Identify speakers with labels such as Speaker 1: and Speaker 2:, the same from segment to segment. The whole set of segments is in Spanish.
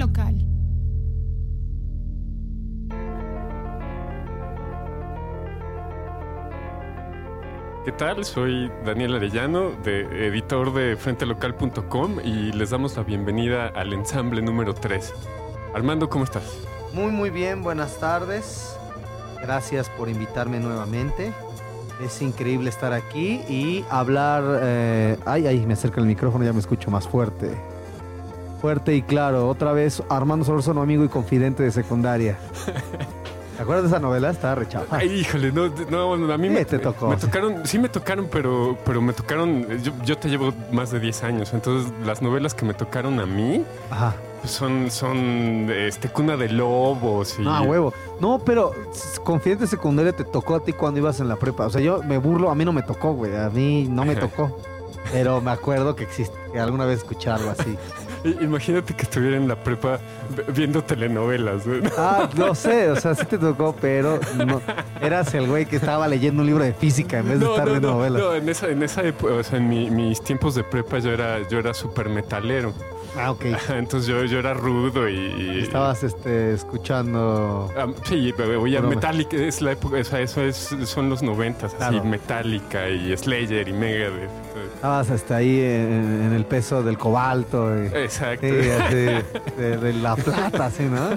Speaker 1: local.
Speaker 2: ¿Qué tal? Soy Daniel Arellano, de, editor de frentelocal.com y les damos la bienvenida al ensamble número 3. Armando, ¿cómo estás?
Speaker 3: Muy, muy bien, buenas tardes. Gracias por invitarme nuevamente. Es increíble estar aquí y hablar... eh, ay, ay, me acerca el micrófono, ya me escucho más fuerte. Fuerte y claro, otra vez Armando Solorzano, amigo y confidente de secundaria. ¿Te acuerdas de esa novela? Estaba rechafa.
Speaker 2: Ay, híjole, no, no, a mí
Speaker 3: Sí,
Speaker 2: me,
Speaker 3: te tocó.
Speaker 2: me tocaron, sí me tocaron, pero, pero me tocaron, yo, yo te llevo más de 10 años, entonces las novelas que me tocaron a mí
Speaker 3: Ajá.
Speaker 2: son, son este, Cuna de Lobos y...
Speaker 3: Ah, huevo. No, pero confidente de secundaria te tocó a ti cuando ibas en la prepa. O sea, yo me burlo, a mí no me tocó, güey. A mí no me tocó. Pero me acuerdo que existe, que alguna vez escuché algo así.
Speaker 2: Imagínate que estuviera en la prepa viendo telenovelas. güey.
Speaker 3: Ah, no sé, o sea, sí te tocó, pero no, eras el güey que estaba leyendo un libro de física en vez de
Speaker 2: No,
Speaker 3: estar
Speaker 2: no,
Speaker 3: viendo
Speaker 2: no,
Speaker 3: novelas.
Speaker 2: no, en esa, en esa época, o sea, en mi- mis tiempos de prepa yo era, yo era súper metalero.
Speaker 3: Ah, ok.
Speaker 2: Entonces yo, yo era rudo y... y-
Speaker 3: Estabas este, escuchando.
Speaker 2: Ah, sí,
Speaker 3: Broma.
Speaker 2: Metallica, es la época, o sea, eso es, son los noventas, así,
Speaker 3: Claro.
Speaker 2: Metallica y Slayer y Megadeth.
Speaker 3: Estabas hasta ahí en, en el peso del cobalto. y-
Speaker 2: Exacto.
Speaker 3: de, de la plata, así, ¿no?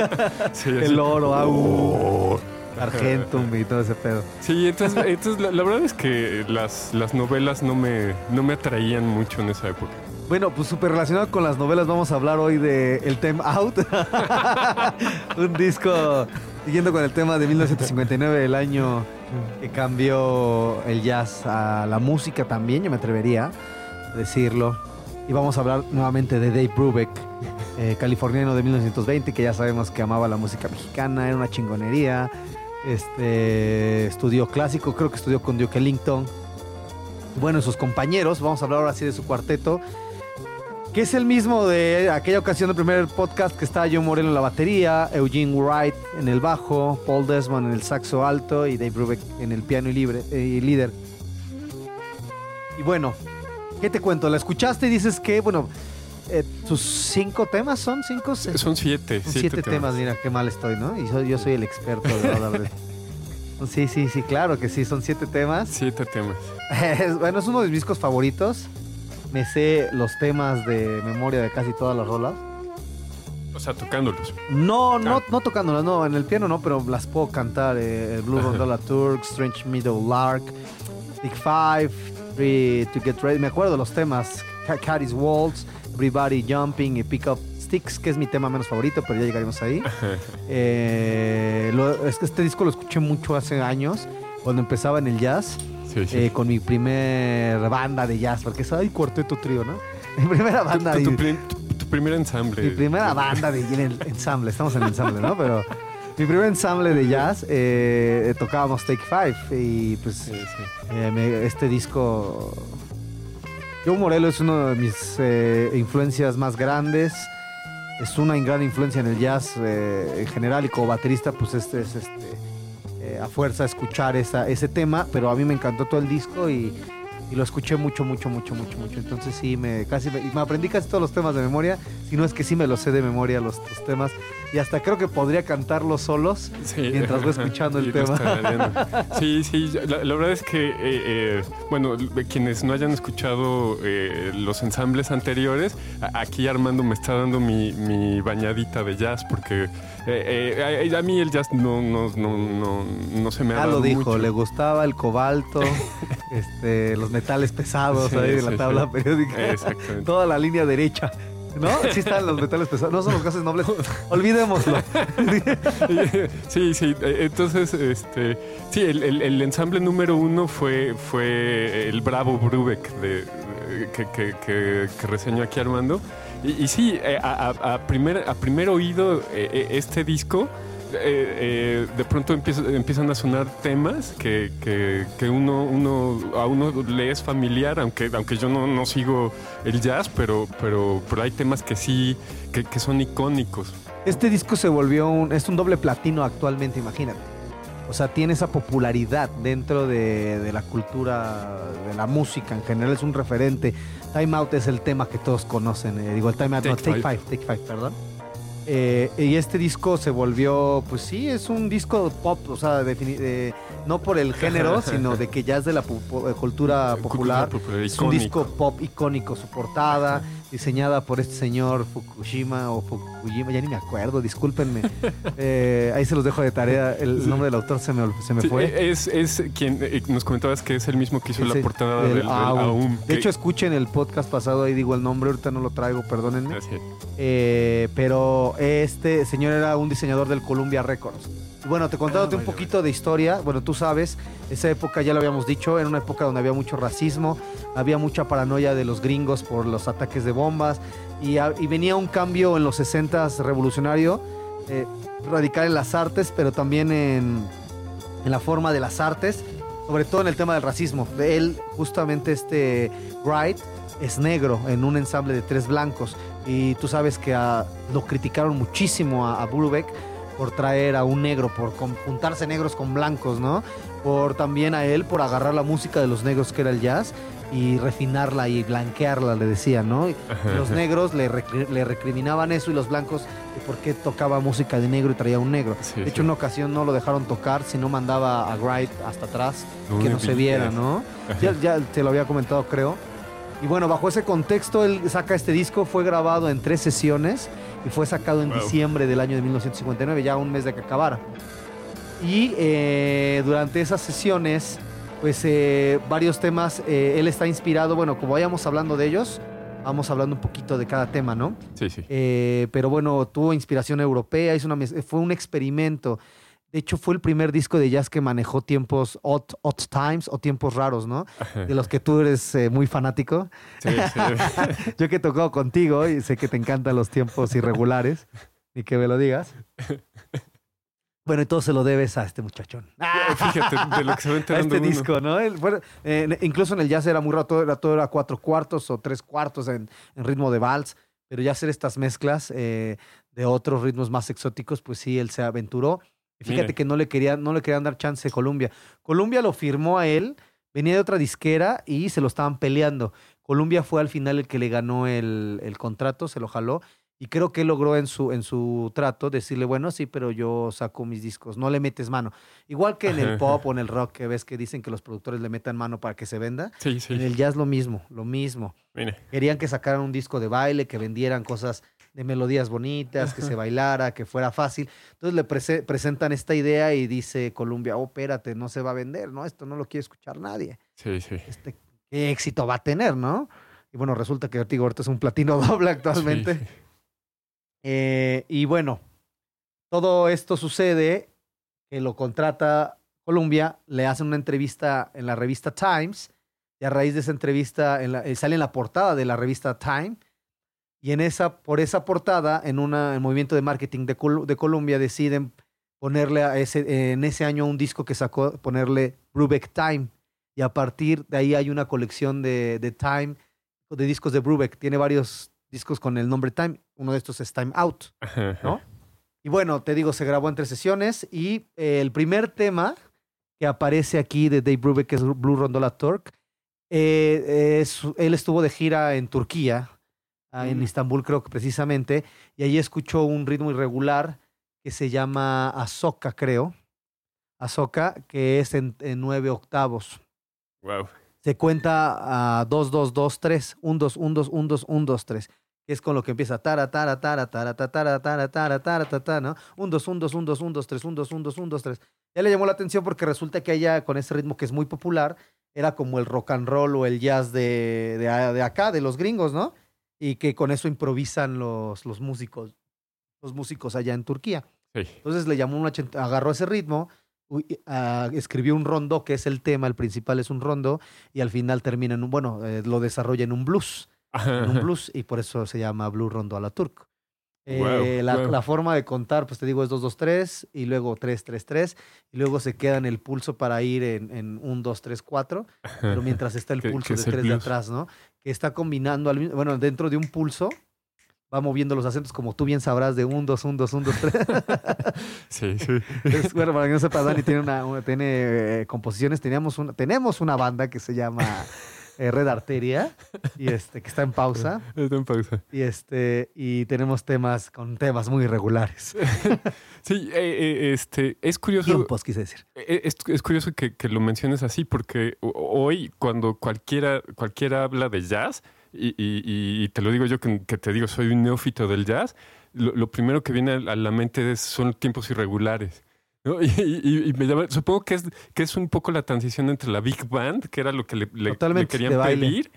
Speaker 2: Sí.
Speaker 3: El oro, ah, uh,
Speaker 2: Oh.
Speaker 3: Argentum y todo ese pedo.
Speaker 2: Sí, entonces, entonces la, la verdad es que las, las novelas no me, no me atraían mucho en esa época.
Speaker 3: Bueno, pues súper relacionado con las novelas, vamos a hablar hoy de El Time Out. Un disco siguiendo con el tema de 1959, el año que cambió el jazz a la música también, yo me atrevería a decirlo. Y vamos a hablar nuevamente de Dave Brubeck, eh, californiano de 1920, que ya sabemos que amaba la música mexicana, era una chingonería. Este, estudió clásico, creo que estudió con Duke Ellington. Bueno, sus compañeros, vamos a hablar ahora sí de su cuarteto, que es el mismo de aquella ocasión del primer podcast que estaba John Moreno en la batería, Eugene Wright en el bajo, Paul Desmond en el saxo alto y Dave Brubeck en el piano y, libre, eh, y líder. Y bueno, ¿qué te cuento? ¿La escuchaste y dices que, bueno, eh, sus cinco temas son cinco?
Speaker 2: Son siete,
Speaker 3: son
Speaker 2: siete,
Speaker 3: siete temas, mira qué mal estoy, ¿no? Y yo soy el experto de. Sí, sí, sí, claro que sí, son siete temas.
Speaker 2: Siete temas.
Speaker 3: Bueno, es uno de mis discos favoritos. Me sé los temas de memoria de casi todas las rolas.
Speaker 2: O sea, tocándolos.
Speaker 3: No, no,
Speaker 2: Ah.
Speaker 3: no tocándolas, no, en el piano no, pero las puedo cantar. eh, Blue Gondola Turk, Strange Meadow Lark, Big Five, Three to Get Ready. Me acuerdo los temas. Ca- Caddy's Waltz, Everybody Jumping y Pick Up Sticks, que es mi tema menos favorito, pero ya llegaremos ahí. Eh, lo- es que este disco lo escuché mucho hace años, cuando empezaba en el jazz.
Speaker 2: Sí, sí.
Speaker 3: eh, con mi primer banda de jazz, porque es ay, cuarteto trío, ¿no? Mi primera banda,
Speaker 2: tu,
Speaker 3: y-
Speaker 2: tu tu- tu primer ensamble.
Speaker 3: mi primera banda de ensamble, estamos en el ensamble, ¿no? Pero mi primer ensamble de jazz eh, tocábamos Take Five y pues
Speaker 2: Sí,
Speaker 3: eh, me- este disco, Joe Morello es una de mis influencias más grandes. Es una gran influencia en el jazz eh, en general y como baterista, pues este es este, eh, a fuerza escuchar esa, ese tema, pero a mí me encantó todo el disco y, y lo escuché mucho, mucho, mucho, mucho, mucho. Entonces sí, me, casi me, me aprendí casi todos los temas de memoria, si no es que sí me los sé de memoria los, los temas y hasta creo que podría cantarlos solos.
Speaker 2: Sí,
Speaker 3: Mientras voy escuchando el tema.
Speaker 2: Sí, sí, la, la verdad es que, eh, eh, bueno, quienes no hayan escuchado eh, los ensambles anteriores, aquí Armando me está dando mi, mi bañadita de jazz, porque eh, eh, a, mí el jazz no, no, no, no, no se me ha dado
Speaker 3: lo dijo,
Speaker 2: mucho.
Speaker 3: le gustaba el cobalto, este, los metales pesados
Speaker 2: Sí,
Speaker 3: ahí de
Speaker 2: sí,
Speaker 3: la tabla
Speaker 2: sí.
Speaker 3: periódica.
Speaker 2: Exactamente.
Speaker 3: Toda la línea derecha. ¿No? Sí están los metales pesados. No son los gases nobles. Olvidémoslo.
Speaker 2: Sí, sí, eh, entonces, este, sí, el, el- el ensamble número uno fue, fue el Bravo Brubeck de- que, que, que- que reseñó aquí Armando. Y, sí, eh, a, primer, a primer oído, eh, eh, este disco, de pronto empieza- empiezan a sonar temas que, que- que uno, uno, a uno le es familiar, aunque, aunque yo no, no sigo el jazz, pero, pero, pero hay temas que sí, que, que son icónicos.
Speaker 3: Este disco se volvió un. Es un doble platino actualmente, imagínate. O sea, tiene esa popularidad dentro de, de la cultura, de la música en general, es un referente. Time Out es el tema que todos conocen. eh, digo, el Time Out, no,
Speaker 2: Take. Five,
Speaker 3: Take Five, perdón. Eh, y este disco se volvió, pues sí, es un disco pop, o sea, eh, no por el género, sino de que ya es de la eh, cultura popular. Es un disco pop icónico, su portada, diseñada por este señor Fukushima o Fukuyima, ya ni me acuerdo, discúlpenme. Eh, ahí se los dejo de tarea, el nombre del autor se me, se me
Speaker 2: Sí,
Speaker 3: fue.
Speaker 2: es, es quien eh, nos comentabas que es el mismo que hizo la portada
Speaker 3: del
Speaker 2: del, del
Speaker 3: Aum.
Speaker 2: Aum.
Speaker 3: De hecho, escuchen el podcast pasado, ahí digo el nombre, ahorita no lo traigo, perdónenme.
Speaker 2: Así.
Speaker 3: Este señor era un diseñador del Columbia Records. Bueno, te contándote
Speaker 2: Ah,
Speaker 3: un poquito de historia, bueno, tú sabes, esa época ya lo habíamos dicho, era una época donde había mucho racismo, había mucha paranoia de los gringos por los ataques de bombas y, a- y venía un cambio en los 60s revolucionario, eh, radical en las artes, pero también en, en la forma de las artes, sobre todo en el tema del racismo. De él, justamente este Wright es negro en un ensamble de tres blancos y tú sabes que a- lo criticaron muchísimo a, a Brubeck por traer a un negro, por juntarse negros con blancos, ¿no? Por también a él, por agarrar la música de los negros que era el jazz y refinarla y blanquearla, le decían, ¿no? Y los negros le, recri- le recriminaban eso y los blancos por qué tocaba música de negro y traía un negro.
Speaker 2: Sí,
Speaker 3: de
Speaker 2: sí.
Speaker 3: hecho, en una ocasión no lo dejaron tocar, sino mandaba a Wright hasta atrás,
Speaker 2: No
Speaker 3: que no se
Speaker 2: vi-
Speaker 3: viera, ¿no? Ya, ya te lo había comentado, creo. Y bueno, bajo ese contexto, él saca este disco, fue grabado en tres sesiones y fue sacado en
Speaker 2: Wow.
Speaker 3: diciembre del año de 1959, ya un mes de que acabara. Y eh, durante esas sesiones, pues eh, varios temas, eh, él está inspirado, bueno, como vayamos hablando de ellos, vamos hablando un poquito de cada tema, ¿no?
Speaker 2: Sí, sí.
Speaker 3: Eh, pero bueno, tuvo inspiración europea, hizo una fue un experimento. De hecho, fue el primer disco de jazz que manejó tiempos odd, odd times o tiempos raros, ¿no? De los que tú eres eh, muy fanático.
Speaker 2: Sí, sí.
Speaker 3: Yo que he tocado contigo y sé que te encantan los tiempos irregulares, ni que me lo digas. Bueno, y todo se lo debes a este muchachón.
Speaker 2: Fíjate, de lo que se va
Speaker 3: a este
Speaker 2: uno.
Speaker 3: disco, ¿no? El- bueno, eh, incluso en el jazz era muy raro, todo era, todo era cuatro cuartos o tres cuartos en, en ritmo de vals, pero ya hacer estas mezclas eh, de otros ritmos más exóticos, pues sí, él se aventuró. Y fíjate
Speaker 2: Mire.
Speaker 3: que no le, querían, no le querían dar chance a Columbia. Columbia lo firmó a él, venía de otra disquera y se lo estaban peleando. Columbia fue al final el que le ganó el, el contrato, se lo jaló. Y creo que él logró en su, en su trato decirle, bueno, sí, pero yo saco mis discos, no le metes mano. Igual que en el pop o en el rock, que ves que dicen que los productores le metan mano para que se venda.
Speaker 2: Sí,
Speaker 3: En
Speaker 2: sí.
Speaker 3: el jazz lo mismo, lo mismo.
Speaker 2: Mire.
Speaker 3: Querían que sacaran un disco de baile, que vendieran cosas de melodías bonitas, que se bailara, que fuera fácil. Entonces le prese- presentan esta idea y dice Columbia, oh, espérate, no se va a vender, ¿no? Esto no lo quiere escuchar nadie.
Speaker 2: Sí, sí.
Speaker 3: Este, ¿Qué éxito va a tener, no? Y bueno, resulta que Ortigo ahorita es un platino doble actualmente.
Speaker 2: Sí, sí.
Speaker 3: Eh, y bueno, todo esto sucede que lo contrata Columbia, le hacen una entrevista en la revista Times, y a raíz de esa entrevista en la- eh, sale en la portada de la revista Time, y en esa, por esa portada, en el movimiento de marketing de, Col- de Columbia, deciden ponerle a ese, en ese año un disco que sacó, ponerle Brubeck Time, y a partir de ahí hay una colección de, de Time, de discos de Brubeck, tiene varios discos con el nombre Time, uno de estos es Time Out. ¿no? Y bueno, te digo, se grabó en tres sesiones y eh, el primer tema que aparece aquí de Dave Brubeck, que es Blue Rondola Turk, eh, es- él estuvo de gira en Turquía, ah, en
Speaker 2: Mm.
Speaker 3: Istambul creo que precisamente, y ahí escuchó un ritmo irregular que se llama Azoka, creo. Azoka, que es en, en nueve octavos.
Speaker 2: Wow.
Speaker 3: Se cuenta a 2, 2, 2, 3, 1, 2, 1, 2, 1, 2, 1, 2, 3. Que es con lo que empieza tara, tara, tara, tara, tara, tara, tara, tara, tara, tara, tara, ¿no? 1, 2, 1, 2, 1, 2, 1, 2, 3, 1, 2, 1, 2, 1, 2, 3. Ya le llamó la atención porque resulta que ella, con ese ritmo que es muy popular, era como el rock and roll o el jazz de, de, de acá, de los gringos, ¿no? Y que con eso improvisan los, los músicos, los músicos allá en Turquía.
Speaker 2: Sí.
Speaker 3: Entonces le llamó una, agarró ese ritmo, uy, ah, escribió un rondo, que es el tema, el principal es un rondo, y al final termina en un, bueno, eh, lo desarrolla en un blues, en un blues, y por eso se llama Blue Rondo a la Turk. Eh,
Speaker 2: Guau,
Speaker 3: la,
Speaker 2: guau.
Speaker 3: la forma de contar, pues te digo, es 2-2-3, y luego 3-3-3, y luego se queda en el pulso para ir en, en 1-2-3-4, pero mientras está el pulso de
Speaker 2: es el
Speaker 3: 3 de atrás, ¿no? Que está combinando, al bueno, dentro de un pulso, va moviendo los acentos, como tú bien sabrás, de 1-2, 1-2, 1-2-3.
Speaker 2: Sí, sí.
Speaker 3: Es, bueno, para que no sepa, Dani tiene, una, una- tiene eh, composiciones. Teníamos una, tenemos una banda que se llama eh, Red Arteria, y este, que está en pausa.
Speaker 2: Está en pausa.
Speaker 3: Y este, y tenemos temas con temas muy irregulares.
Speaker 2: sí, eh, eh, este, es curioso.
Speaker 3: Tiempos, quise decir.
Speaker 2: Es, es curioso que, que, lo menciones así, porque hoy, cuando cualquiera, cualquiera habla de jazz, y, y, y te lo digo yo que, que, te digo, soy un neófito del jazz, lo, lo primero que viene a la mente es, son tiempos irregulares. Y, me llama, supongo que es, que es un poco la transición entre la Big Band, que era lo que le, le, querían pedir,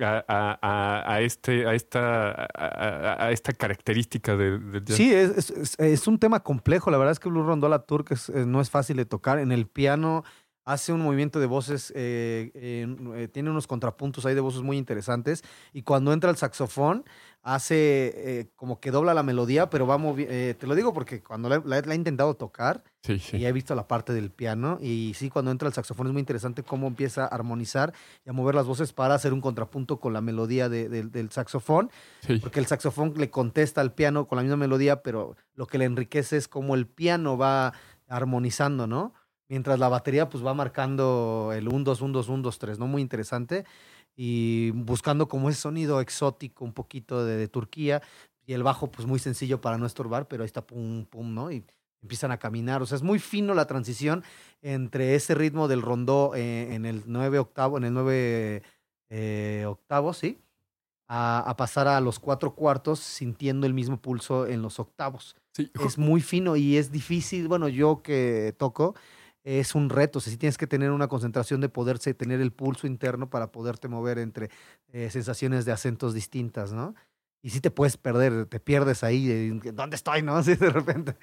Speaker 2: a, a, a, este, a, esta, a, esta característica del jazz.
Speaker 3: Sí, es, es, es, un tema complejo. La verdad es que Blue Rondola Turk no es fácil de tocar. En el piano hace un movimiento de voces, eh, eh, tiene unos contrapuntos ahí de voces muy interesantes. Y cuando entra el saxofón, hace eh, como que dobla la melodía, pero va te lo digo porque cuando la, he intentado tocar y he visto la parte del piano, y sí, cuando entra el saxofón es muy interesante cómo empieza a armonizar y a mover las voces para hacer un contrapunto con la melodía del saxofón, porque el saxofón le contesta al piano con la misma melodía, pero lo que le enriquece es cómo el piano va armonizando, ¿no? Mientras la batería pues va marcando el 1, 2, 1, 2, 1, 2, 3, ¿no? Muy interesante. Y buscando como ese sonido exótico un poquito de, Turquía. Y el bajo pues muy sencillo para no estorbar, pero ahí está pum, pum, ¿no? Y empiezan a caminar. O sea, es muy fino la transición entre ese ritmo del rondó eh, en el 9 octavo, en el 9 eh, octavo, ¿sí? A, a, pasar a los cuatro cuartos sintiendo el mismo pulso en los octavos. Sí. Es muy fino y es difícil. Bueno, yo que toco, es un reto. O sea, sí tienes que tener una concentración de poderse tener el pulso interno para poderte mover entre eh, sensaciones de acentos distintas, ¿no? Y sí te puedes perder, te pierdes ahí, ¿dónde estoy, no? Así de repente.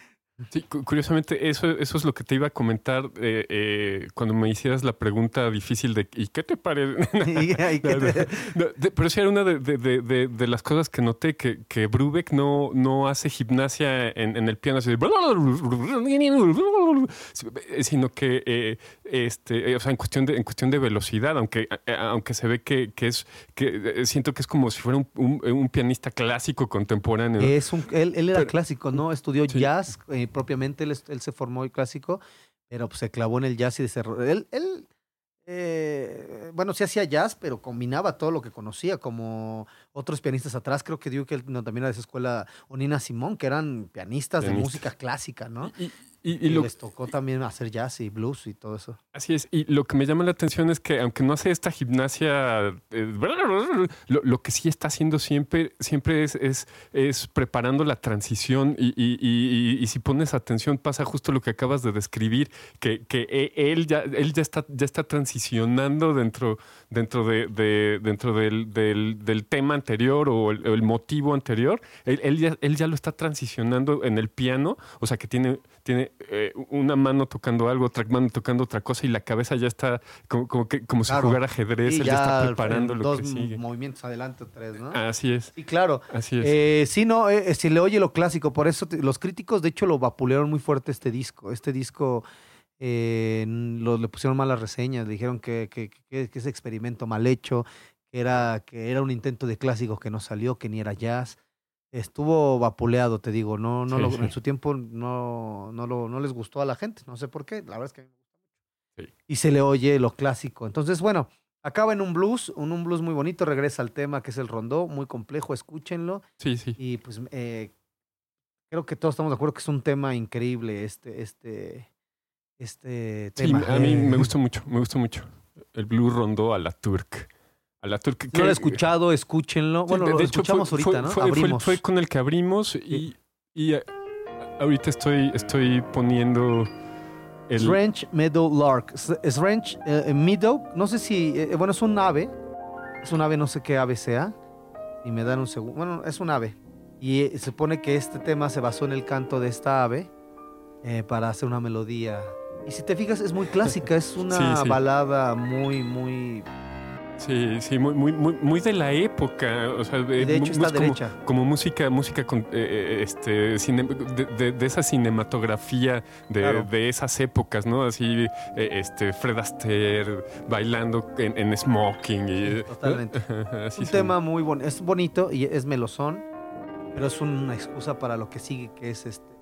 Speaker 2: Sí, curiosamente, eso, eso es lo que te iba a comentar eh, eh, cuando me hicieras la pregunta difícil de ¿y qué te parece? pero sí era una de, de, de, las cosas que noté, que, que Brubeck no, no hace gimnasia en, en el piano, así sino que eh, este, o sea, en cuestión de, en cuestión de velocidad, aunque, aunque se ve que, que es, que siento que es como si fuera un, un, pianista clásico contemporáneo.
Speaker 3: Es un, él, él era clásico, ¿no? Estudió jazz propiamente, él, se formó el clásico, pero pues, se clavó en el jazz y desarrolló. Él, él eh, bueno, sí hacía jazz, pero combinaba todo lo que conocía, como otros pianistas atrás. Creo que digo que él no, también era de esa escuela, o Nina Simón, que eran pianistas de música clásica, ¿no? Y, les tocó también hacer jazz y blues y todo eso.
Speaker 2: Así es. Y lo que me llama la atención es que, aunque no hace esta gimnasia, eh, lo, que sí está haciendo siempre, siempre es, es, es preparando la transición. Y, y, si pones atención, pasa justo lo que acabas de describir, que, que e, él, ya, él ya, está, ya está transicionando dentro, dentro, de, dentro del, del, tema anterior o el, motivo anterior. Él, él, ya, él ya lo está transicionando en el piano, o sea que tiene, tiene eh, una mano tocando algo, otra mano tocando otra cosa y la cabeza ya está como, como, que, como si jugara ajedrez, él ya, está preparando lo que sigue.
Speaker 3: movimientos adelante o tres, ¿no?
Speaker 2: Así es.
Speaker 3: Y claro.
Speaker 2: Así es.
Speaker 3: Eh, sí, no, eh, si le oye lo clásico, por eso los críticos de hecho lo vapulearon muy fuerte este disco. Este disco eh, le pusieron malas reseñas, le dijeron que, que, que, ese experimento mal hecho, que era, que era un intento de clásico que no salió, que ni era jazz estuvo vapuleado, te digo, no, no en su tiempo no, no, lo, no les gustó a la gente, no sé por qué, la verdad es que a mí me gusta mucho. Y se le oye lo clásico. Entonces, bueno, acaba en un blues, un, un, blues muy bonito, regresa al tema que es el rondó, muy complejo, escúchenlo.
Speaker 2: Sí, sí.
Speaker 3: Y pues eh, creo que todos estamos de acuerdo que es un tema increíble este, este, este tema.
Speaker 2: Sí, a mí me gusta mucho, me gusta mucho. El blues rondó a la turk la
Speaker 3: no lo he escuchado, escúchenlo. bueno, lo escuchamos ahorita, ¿no?
Speaker 2: Fue, con el que abrimos y, y eh, ahorita estoy, estoy poniendo
Speaker 3: el... Strange Meadow Lark. Strange uh, Meadow, no sé si, bueno, es un ave. Es un ave, no sé qué ave sea. Y me dan un segundo. Bueno, es un ave. Y se supone que este tema se basó en el canto de esta ave para hacer una melodía. Y si te fijas, es muy clásica. Es una balada muy, muy
Speaker 2: Sí, sí, muy, muy, muy, de la época. O sea,
Speaker 3: de hecho, está
Speaker 2: como,
Speaker 3: derecha.
Speaker 2: como música, música con, eh, eh, este, de, esa cinematografía de, de, esas épocas, ¿no? Así, eh, este, Fred Astaire bailando en, smoking. Y,
Speaker 3: totalmente. un tema muy bonito. Es bonito y es melosón, pero es una excusa para lo que sigue, que es este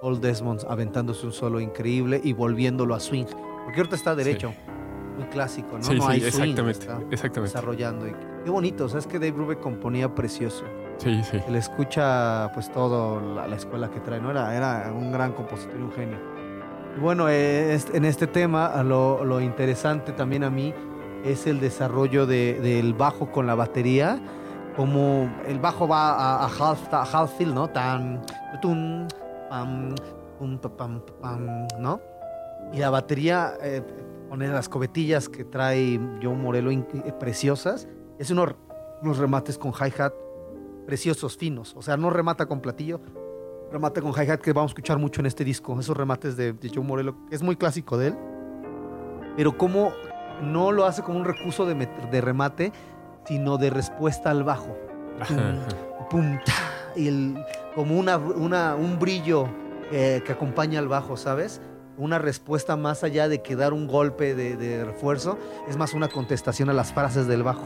Speaker 3: Paul Desmond aventándose un solo increíble y volviéndolo a swing. Porque ahorita está derecho. muy clásico, ¿no?
Speaker 2: Sí,
Speaker 3: no
Speaker 2: sí,
Speaker 3: hay swing,
Speaker 2: exactamente,
Speaker 3: está
Speaker 2: exactamente.
Speaker 3: desarrollando. Y qué bonito, o sea, es que Dave Brubeck componía precioso.
Speaker 2: Sí, sí.
Speaker 3: Se le escucha pues todo la, la escuela que trae, ¿no? Era, era un gran compositor y un genio. Y bueno, eh, en este tema lo, lo interesante también a mí es el desarrollo de- del bajo con la batería, como el bajo va a, a half, a half fill, ¿no? Tan, tum, pam, pum, pa, pam, pa, pam, ¿no? Y la batería eh, pone las cobetillas que trae Joe Morello eh, preciosas. Es unos, unos remates con hi-hat preciosos, finos. O sea, no remata con platillo, remata con hi-hat que vamos a escuchar mucho en este disco. Esos remates de, de Joe Morello, que es muy clásico de él. Pero como no lo hace como un recurso de, remate, sino de respuesta al bajo. Pum, ta, y el, como una, una- un brillo eh, que acompaña al bajo, ¿sabes? Una respuesta más allá de que dar un golpe de, de refuerzo, es más una contestación a las frases del bajo.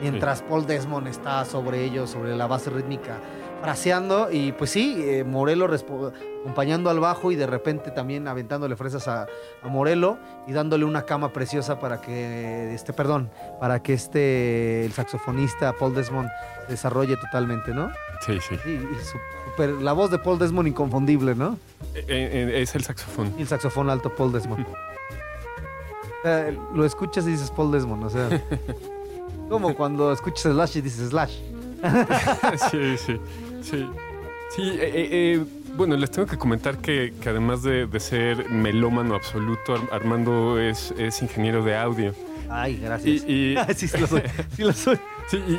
Speaker 3: Mientras Paul Desmond está sobre ellos, sobre la base rítmica, fraseando, y pues sí, eh, Morelo acompañando al bajo y de repente también aventándole fresas a, a Morelo y dándole una cama preciosa para que, este, perdón, para que este, el saxofonista Paul Desmond se desarrolle totalmente, ¿no?
Speaker 2: Sí, sí.
Speaker 3: Sí, y su- super- la voz de Paul Desmond inconfundible, ¿no?
Speaker 2: Eh, eh, es el saxofón.
Speaker 3: Y el saxofón alto Paul Desmond. O sea, lo escuchas y dices Paul Desmond, o sea. Como cuando escuchas Slash y dices Slash.
Speaker 2: sí, sí, sí. Sí, eh, eh, eh, bueno, les tengo que comentar que, que además de, de ser melómano absoluto, Ar- Armando es, es ingeniero de audio.
Speaker 3: Ay, gracias.
Speaker 2: Y, y-
Speaker 3: sí, sí lo soy. Sí lo soy.
Speaker 2: sí, y,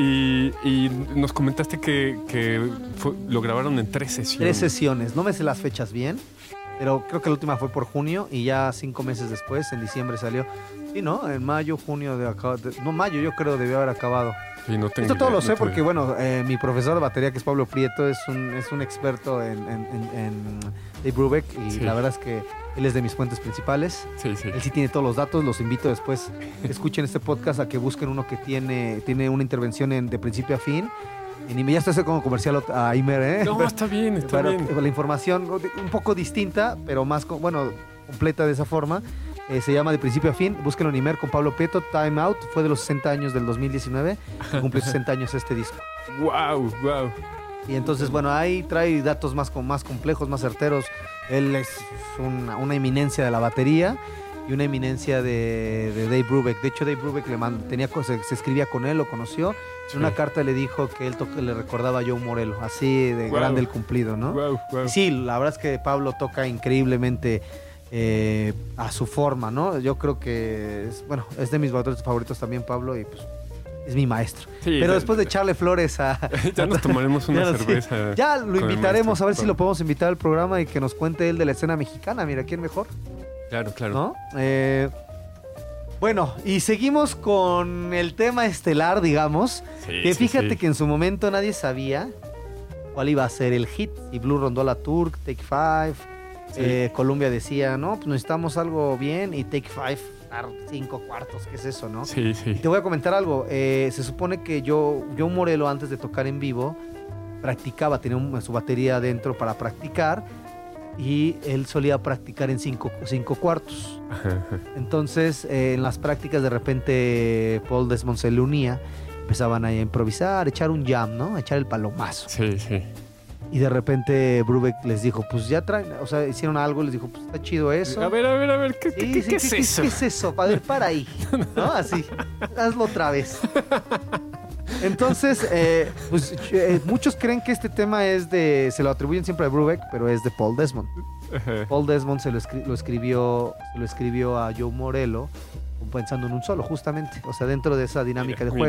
Speaker 2: y- y- y nos comentaste que, que fue- lo grabaron en tres sesiones.
Speaker 3: Tres sesiones. No me sé las fechas bien, pero creo que la última fue por junio y ya cinco meses después, en diciembre salió. Sí, ¿no? En mayo, junio de acá. de- no, mayo yo creo debió haber acabado.
Speaker 2: Sí, no tengo
Speaker 3: Esto todo
Speaker 2: idea,
Speaker 3: lo sé porque, bueno, eh, mi profesor de batería, que es Pablo Prieto, es un, es un experto en, en, en- en Dave Brubeck y
Speaker 2: Sí.
Speaker 3: la verdad es que él es de mis fuentes principales.
Speaker 2: Sí, sí.
Speaker 3: Él sí tiene todos los datos, los invito después escuchen este podcast a que busquen uno que tiene, tiene una intervención en, de principio a fin. Y ya estoy como comercial a Imer, ¿eh?
Speaker 2: No,
Speaker 3: Pero-
Speaker 2: está bien, está
Speaker 3: pero
Speaker 2: bien.
Speaker 3: la información un poco distinta, pero más, bueno, completa de esa forma. Eh, se llama De Principio a Fin. Búsquenlo en Imer con Pablo Prieto. Time Out. Fue de los 60 años del 2019. que Cumplió 60 años este disco.
Speaker 2: Wow, wow.
Speaker 3: Y entonces, bueno, ahí trae datos más, más complejos, más certeros. Él es una, una eminencia de la batería y una eminencia de, de Dave Brubeck. De hecho, Dave Brubeck le mand- tenía, se, se escribía con él, lo conoció. En una
Speaker 2: Sí.
Speaker 3: carta le dijo que él le recordaba a Joe Morello. Así de
Speaker 2: Wow.
Speaker 3: grande el cumplido, ¿no?
Speaker 2: Wow, wow.
Speaker 3: Sí, la verdad es que Pablo toca increíblemente eh, a su forma, ¿no? Yo creo que, es, bueno, es de mis bateristas favoritos también, Pablo, y pues es mi maestro.
Speaker 2: Sí,
Speaker 3: Pero
Speaker 2: ya-
Speaker 3: después de echarle flores a...
Speaker 2: Ya nos tomaremos una
Speaker 3: Ya
Speaker 2: cerveza.
Speaker 3: Ya lo invitaremos
Speaker 2: maestro.
Speaker 3: a ver si lo podemos invitar al programa y que nos cuente él de la escena mexicana. Mira, ¿quién mejor?
Speaker 2: Claro, claro.
Speaker 3: ¿No? Eh, bueno, y seguimos con el tema estelar, digamos.
Speaker 2: Sí,
Speaker 3: que fíjate que en su momento nadie sabía cuál iba a ser el hit. Y Blue rondó la Tour, Take Five.
Speaker 2: Sí.
Speaker 3: eh, Columbia decía, no, pues necesitamos algo bien. Y Take Five, dar cinco cuartos, ¿qué es eso, no?
Speaker 2: Sí,
Speaker 3: Y
Speaker 2: sí.
Speaker 3: te voy a comentar algo. eh, se supone que yo, John Morelo, antes de tocar en vivo, practicaba, tenía un- su batería adentro para practicar. Y él solía practicar en cinco, cinco cuartos. Entonces, eh, en las prácticas, de repente, Paul Desmond se le unía. Empezaban ahí a improvisar, a echar un jam, ¿no? A echar el palomazo.
Speaker 2: Sí, sí.
Speaker 3: Y de repente Brubeck les dijo, pues ya traen, o sea, hicieron algo, les dijo, pues está chido eso.
Speaker 2: A ver, a ver, a ver, ¿qué,
Speaker 3: Sí,
Speaker 2: qué-
Speaker 3: sí,
Speaker 2: qué es eso?
Speaker 3: ¿Qué es eso? A ver, para ahí. ¿No? Así. Hazlo otra vez. Entonces, eh, pues eh, muchos creen que este tema es de. Se lo atribuyen siempre a Brubeck, pero es de Paul Desmond. Paul Desmond se lo, escri- lo escribió, se lo escribió a Joe Morello pensando en un solo, justamente. O sea, dentro de esa dinámica
Speaker 2: Mira,
Speaker 3: de
Speaker 2: mira.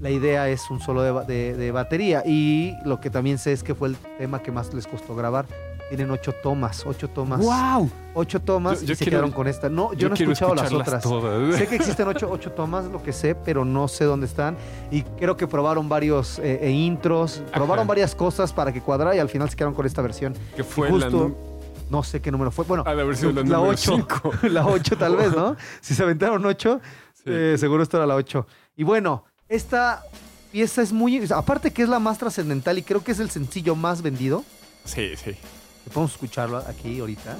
Speaker 3: La idea es un solo de, de- de batería. Y lo que también sé es que fue el tema que más les costó grabar. Tienen ocho tomas, ocho tomas.
Speaker 2: ¡Wow!
Speaker 3: Ocho tomas
Speaker 2: Yo-
Speaker 3: y se
Speaker 2: quiero-
Speaker 3: quedaron con esta. No, yo, no he escuchado las otras.
Speaker 2: todas.
Speaker 3: Sé que existen ocho, ocho tomas, lo que sé, pero no sé dónde están. Y creo que probaron varios eh, eh, intros, probaron
Speaker 2: Ajá.
Speaker 3: varias cosas para que cuadrara y al final se quedaron con esta versión.
Speaker 2: Que fue la
Speaker 3: justo- No sé qué número fue. Bueno,
Speaker 2: haber sido la
Speaker 3: la
Speaker 2: número
Speaker 3: 8.
Speaker 2: cinco.
Speaker 3: la 8 tal vez, ¿no? Si se aventaron 8,
Speaker 2: Sí.
Speaker 3: seguro esto era la 8. Y bueno, esta pieza es muy... Aparte que es la más trascendental y creo que es el sencillo más vendido.
Speaker 2: Sí, sí.
Speaker 3: Podemos escucharlo aquí ahorita.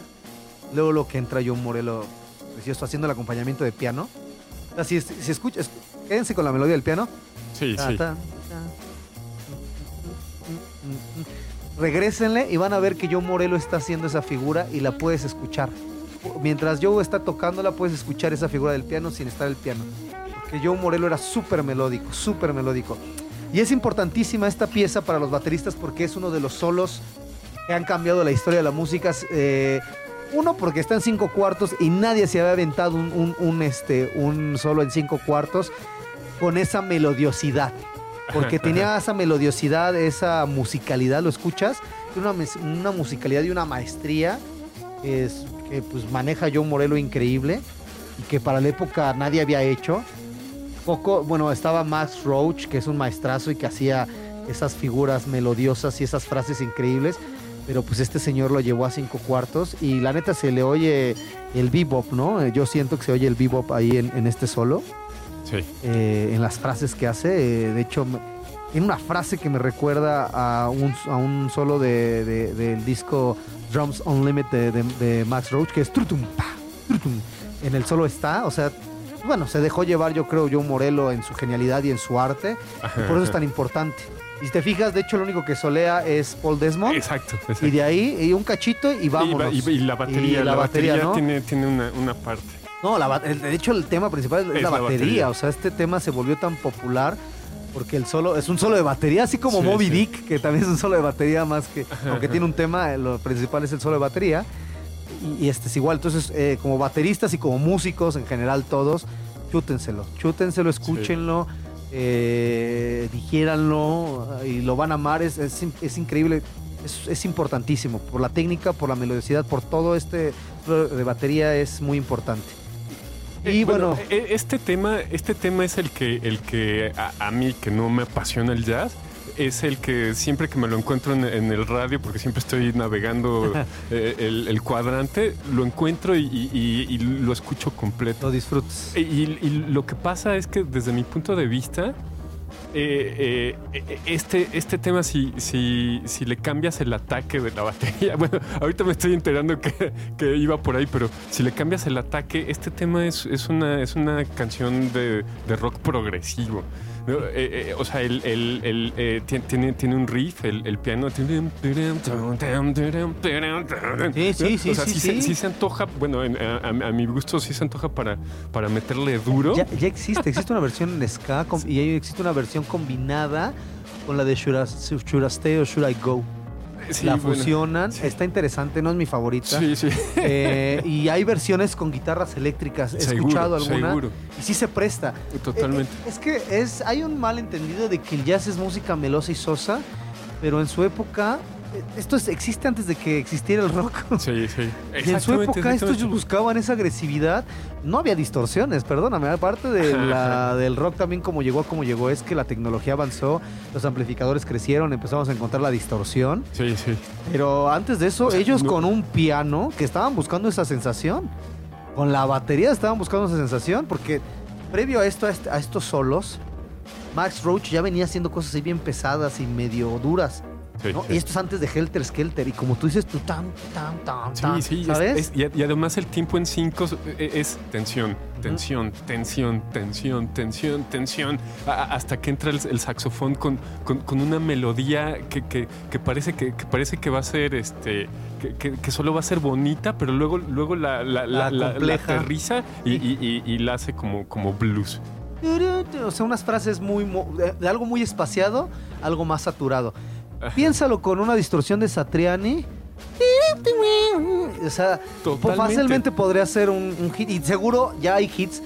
Speaker 3: Luego lo que entra John Morello precioso haciendo el acompañamiento de piano. O sea, si, si escuchas, quédense con la melodía del piano.
Speaker 2: Sí,
Speaker 3: Ta,
Speaker 2: sí.
Speaker 3: ta, ta. Regrésenle y van a ver que Joe Morello está haciendo esa figura y la puedes escuchar. Mientras Joe está tocándola, puedes escuchar esa figura del piano sin estar el piano. Porque Joe Morello era súper melódico, súper melódico. Y es importantísima esta pieza para los bateristas porque es uno de los solos que han cambiado la historia de la música. Eh, uno, porque está en cinco cuartos y nadie se había aventado un, un- un, este, un solo en cinco cuartos con esa melodiosidad. Porque tenía esa melodiosidad, esa musicalidad, ¿lo escuchas? Una, una musicalidad y una maestría que, es, que pues maneja John Morello increíble y que para la época nadie había hecho. Poco, bueno, estaba Max Roach, que es un maestrazo y que hacía esas figuras melodiosas y esas frases increíbles. Pero pues este señor lo llevó a cinco cuartos y la neta se le oye el bebop, ¿no? Yo siento que se oye el bebop ahí en, en este solo
Speaker 2: Sí.
Speaker 3: eh, en las frases que hace. eh, de hecho, tiene una frase que me recuerda a un, a un solo de, de- del disco Drums Unlimited de, de- de Max Roach, que es trutum, pa, trutum. En el solo está, o sea, bueno, se dejó llevar, yo creo, Joe Morello en su genialidad y en su arte, y por eso es tan importante. Y si te fijas, de hecho, lo único que solea es Paul Desmond,
Speaker 2: Exacto. exacto.
Speaker 3: y de ahí y un cachito y vámonos.
Speaker 2: Y, y la batería,
Speaker 3: Y
Speaker 2: la, batería,
Speaker 3: ¿no?
Speaker 2: tiene, tiene una, una parte.
Speaker 3: No, la, de hecho el tema principal es,
Speaker 2: Es
Speaker 3: la, batería.
Speaker 2: batería.
Speaker 3: O sea, este tema se volvió tan popular porque el solo es un solo de batería, así como
Speaker 2: Sí,
Speaker 3: Moby
Speaker 2: sí.
Speaker 3: Dick, que también es un solo de batería más que, aunque tiene un tema, eh, lo principal es el solo de batería. Y, y este es igual. Entonces, eh, como bateristas y como músicos en general todos, chútenselo, chútenselo, escúchenlo, eh, digiéranlo y lo van a amar. Es, es, in- es increíble. Es, es importantísimo por la técnica, por la melodicidad, por todo este de batería es muy importante. Y
Speaker 2: Eh,
Speaker 3: bueno,
Speaker 2: eh, este tema, este tema es el que, el que a, a mí, que no me apasiona el jazz, es el que siempre que me lo encuentro en, en el radio, porque siempre estoy navegando eh, el, el cuadrante, lo encuentro y, y- y- y lo escucho completo.
Speaker 3: lo disfrutes.
Speaker 2: Y, y lo que pasa es que desde mi punto de vista, eh, eh, este, este tema, si, si, si le cambias el ataque de la batería, bueno, ahorita me estoy enterando que, que iba por ahí, pero si le cambias el ataque, este tema es, es, una, es una canción de, de rock progresivo. ¿no? Eh, eh, o sea, el, el- el, eh, ti- tiene, tiene un riff, el, el piano.
Speaker 3: Sí, sí, sí,
Speaker 2: O sea,
Speaker 3: sí,
Speaker 2: sí, Se,
Speaker 3: sí.
Speaker 2: sí se antoja, bueno, en- a, a- a mi gusto sí se antoja para, para meterle duro.
Speaker 3: Ya, ya existe, existe una versión en ska y existe una versión combinada con la de Should I, Should I Stay or Should I Go.
Speaker 2: Sí,
Speaker 3: la
Speaker 2: bueno,
Speaker 3: fusionan,
Speaker 2: sí.
Speaker 3: está interesante, no es mi favorita.
Speaker 2: Sí, sí.
Speaker 3: Eh, y hay versiones con guitarras eléctricas. He
Speaker 2: Seguro,
Speaker 3: escuchado alguna.
Speaker 2: seguro.
Speaker 3: Y sí se presta.
Speaker 2: Totalmente.
Speaker 3: Eh, eh, es que es, hay un malentendido de que el jazz es música melosa y sosa, pero en su época, esto es- existe antes de que existiera el rock.
Speaker 2: Sí, sí.
Speaker 3: Y en su época estos buscaban esa agresividad. No había distorsiones, perdóname. Aparte de la, del rock también como llegó a como llegó, es que la tecnología avanzó, los amplificadores crecieron, empezamos a encontrar la distorsión.
Speaker 2: Sí, sí.
Speaker 3: Pero antes de eso,
Speaker 2: O sea,
Speaker 3: ellos
Speaker 2: no-
Speaker 3: con un piano que estaban buscando esa sensación. Con la batería estaban buscando esa sensación porque previo a esto, a, este- a estos solos, Max Roach ya venía haciendo cosas así bien pesadas y medio duras.
Speaker 2: Sí,
Speaker 3: ¿no?
Speaker 2: sí.
Speaker 3: Y esto es antes de Helter Skelter. Y como tú dices, tú tan, tan, tan, tan.
Speaker 2: Sí, sí, es-
Speaker 3: ¿sabes?
Speaker 2: es- y, y además el tiempo en cinco es, es tensión, tensión, tensión, tensión, tensión, tensión, a- hasta que entra el, el saxofón con, con- con una melodía que, que- que parece que, que parece que va a ser este que, solo va a ser bonita, pero luego, luego la, la,
Speaker 3: La
Speaker 2: la- aterriza y, y- y- la hace como, como blues.
Speaker 3: O sea, unas frases muy de algo muy espaciado, algo más saturado. Piénsalo con una distorsión de Satriani. O sea,
Speaker 2: Totalmente.
Speaker 3: fácilmente podría ser un, un hit. Y seguro ya hay hits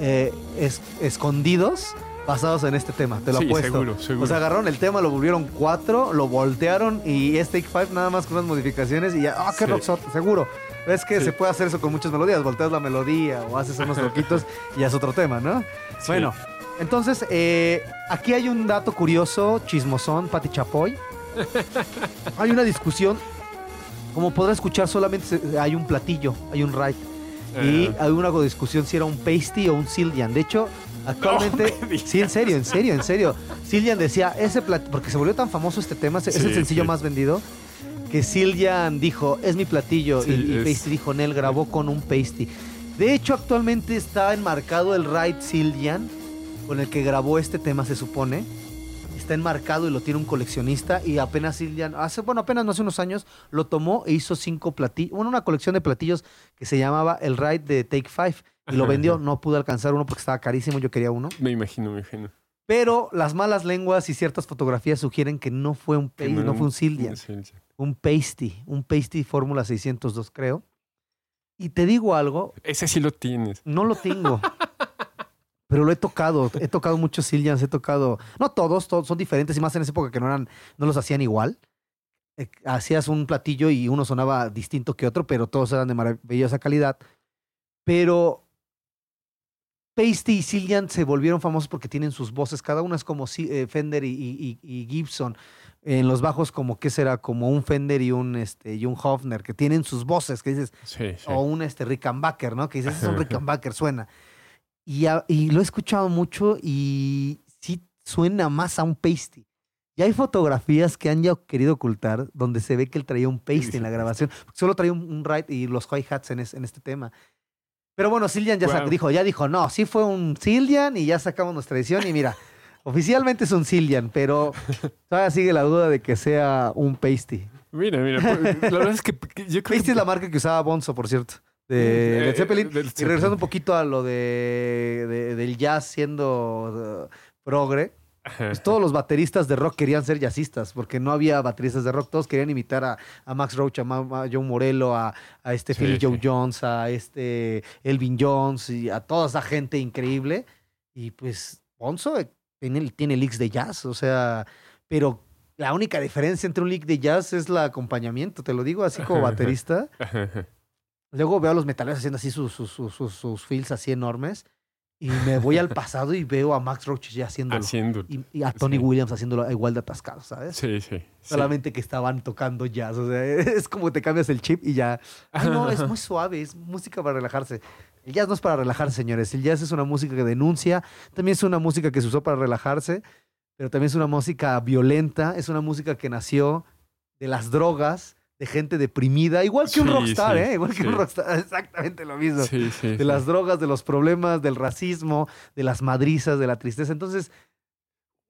Speaker 3: eh, es- escondidos basados en este tema, te lo
Speaker 2: Sí,
Speaker 3: apuesto.
Speaker 2: seguro, seguro.
Speaker 3: O sea, agarraron el tema, lo volvieron cuatro, lo voltearon y es Take Five nada más con unas modificaciones y ya, ¡ah, qué
Speaker 2: Sí.
Speaker 3: rockzota! Seguro. Es que
Speaker 2: Sí.
Speaker 3: se puede hacer eso con muchas melodías, volteas la melodía o haces unos loquitos y ya es otro tema, ¿no?
Speaker 2: Sí.
Speaker 3: Bueno, entonces, eh, aquí hay un dato curioso, chismosón, Pati Chapoy. Hay una discusión. Como podrá escuchar, solamente hay un platillo, hay un right. Y
Speaker 2: Eh.
Speaker 3: hay una discusión si era un pasty o un Sildian. De hecho, actualmente.
Speaker 2: No
Speaker 3: sí, en serio, en serio, en serio. Sildian decía, ese platillo. Porque se volvió tan famoso este tema, es el sencillo
Speaker 2: sí.
Speaker 3: más vendido. Que Sildian dijo, es mi platillo.
Speaker 2: Sí,
Speaker 3: y, Pasty dijo, Nel grabó con un pasty. De hecho, actualmente está enmarcado el Ride Sildian, con el que grabó este tema, se supone. Está enmarcado y lo tiene un coleccionista. Y apenas Sildian, hace, bueno, apenas no hace unos años, lo tomó e hizo cinco platillos, bueno, una colección de platillos que se llamaba el Ride de Take Five. Y lo vendió, no pude alcanzar uno porque estaba carísimo, yo quería uno.
Speaker 2: Me imagino, me imagino.
Speaker 3: Pero las malas lenguas y ciertas fotografías sugieren que no fue un,
Speaker 2: Que
Speaker 3: pa- no, fue un Sildian. un Pasty, un Pasty Fórmula 602, creo. Y te digo algo,
Speaker 2: Ese sí lo tienes.
Speaker 3: no lo tengo. Pero lo he tocado, he tocado muchos Sillians, he tocado, no todos, todos son diferentes y más en esa época que no eran, no los hacían igual. Eh, Hacías un platillo y uno sonaba distinto que otro, pero todos eran de maravillosa calidad. Pero Pasty y Sillian se volvieron famosos porque tienen sus voces, cada una es como eh, Fender y, y- y- y Gibson. En los bajos como, ¿qué será? Como un Fender y un, este, y un Hofner, que tienen sus voces, que dices,
Speaker 2: Sí, sí.
Speaker 3: o un este Rickenbacker, ¿no? Que dices, es un Rickenbacker, suena. Y, a- y lo he escuchado mucho y sí suena más a un pasty. Y hay fotografías que han ya querido ocultar donde se ve que él traía un pasty en la grabación. Solo traía un, un ride y los hi-hats en, es- en este tema. Pero bueno, Sildian ya
Speaker 2: Wow.
Speaker 3: dijo, ya dijo, no, sí fue un Sildian y ya sacamos nuestra edición y mira, oficialmente es un Sildian, pero todavía sigue la duda de que sea un pasty.
Speaker 2: Mira, mira. pues, La verdad es que que yo creo
Speaker 3: Pasty
Speaker 2: que
Speaker 3: es la marca que usaba Bonzo, por cierto. De,
Speaker 2: Eh,
Speaker 3: Zeppelin.
Speaker 2: del
Speaker 3: y regresando un poquito a lo de, de- del jazz siendo uh, progre, pues todos los bateristas de rock querían ser jazzistas, porque no había bateristas de rock, todos querían imitar a, a Max Roach, a, Ma- a Joe Morello, a, a este
Speaker 2: Sí,
Speaker 3: Philly Joe. Jones, a este Elvin Jones y a toda esa gente increíble. Y pues Bonzo eh, tiene, tiene licks de jazz, o sea, pero la única diferencia entre un lick de jazz es el acompañamiento, te lo digo así como baterista. Luego veo a los metaleros haciendo así sus, sus, sus, sus, fills así enormes. Y me voy al pasado y veo a Max Roach ya haciéndolo.
Speaker 2: Haciendo.
Speaker 3: Y, y a Tony
Speaker 2: Sí.
Speaker 3: Williams haciéndolo igual de atascado, ¿sabes?
Speaker 2: Sí, sí. sí.
Speaker 3: Solamente que estaban tocando jazz. O sea, es como te cambias el chip y ya. Ay, no, es muy suave, es música para relajarse. El jazz no es para relajarse, señores. El jazz es una música que denuncia. También es una música que se usó para relajarse. Pero también es una música violenta. Es una música que nació de las drogas, de gente deprimida. Igual que un rockstar,
Speaker 2: sí,
Speaker 3: ¿eh? Igual que un rockstar. Exactamente lo mismo de las drogas, de los problemas, del racismo, de las madrizas, de la tristeza. Entonces,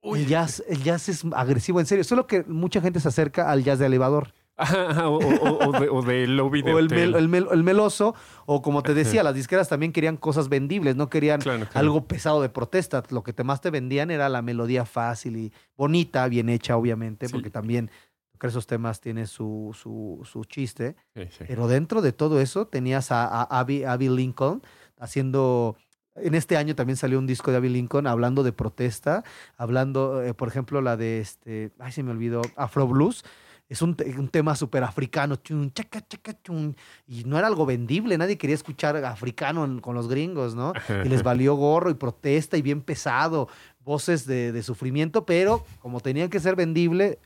Speaker 3: el jazz, el jazz es agresivo, en serio. Solo que mucha gente se acerca al jazz de elevador.
Speaker 2: O, o- o de, o de lobby de
Speaker 3: O el,
Speaker 2: hotel.
Speaker 3: mel- el mel- el meloso, o como te decía, las disqueras también querían cosas vendibles, no querían
Speaker 2: Claro, claro.
Speaker 3: algo pesado de protesta. Lo que te más te vendían era la melodía fácil y bonita, bien hecha, obviamente, porque también tocar esos temas tiene su, su, su chiste.
Speaker 2: Sí, sí.
Speaker 3: Pero dentro de todo eso tenías a, a Abby, Abby Lincoln haciendo... En este año también salió un disco de Abby Lincoln hablando de protesta, hablando, eh, por ejemplo, la de este, ay, se me olvidó, Afro Blues. Es un, un tema súper africano, chun, chaca, chaca, chun, y no era algo vendible, nadie quería escuchar africano con los gringos, ¿no? Y les valió gorro y protesta y bien pesado, voces de, de sufrimiento, pero como tenían que ser vendible,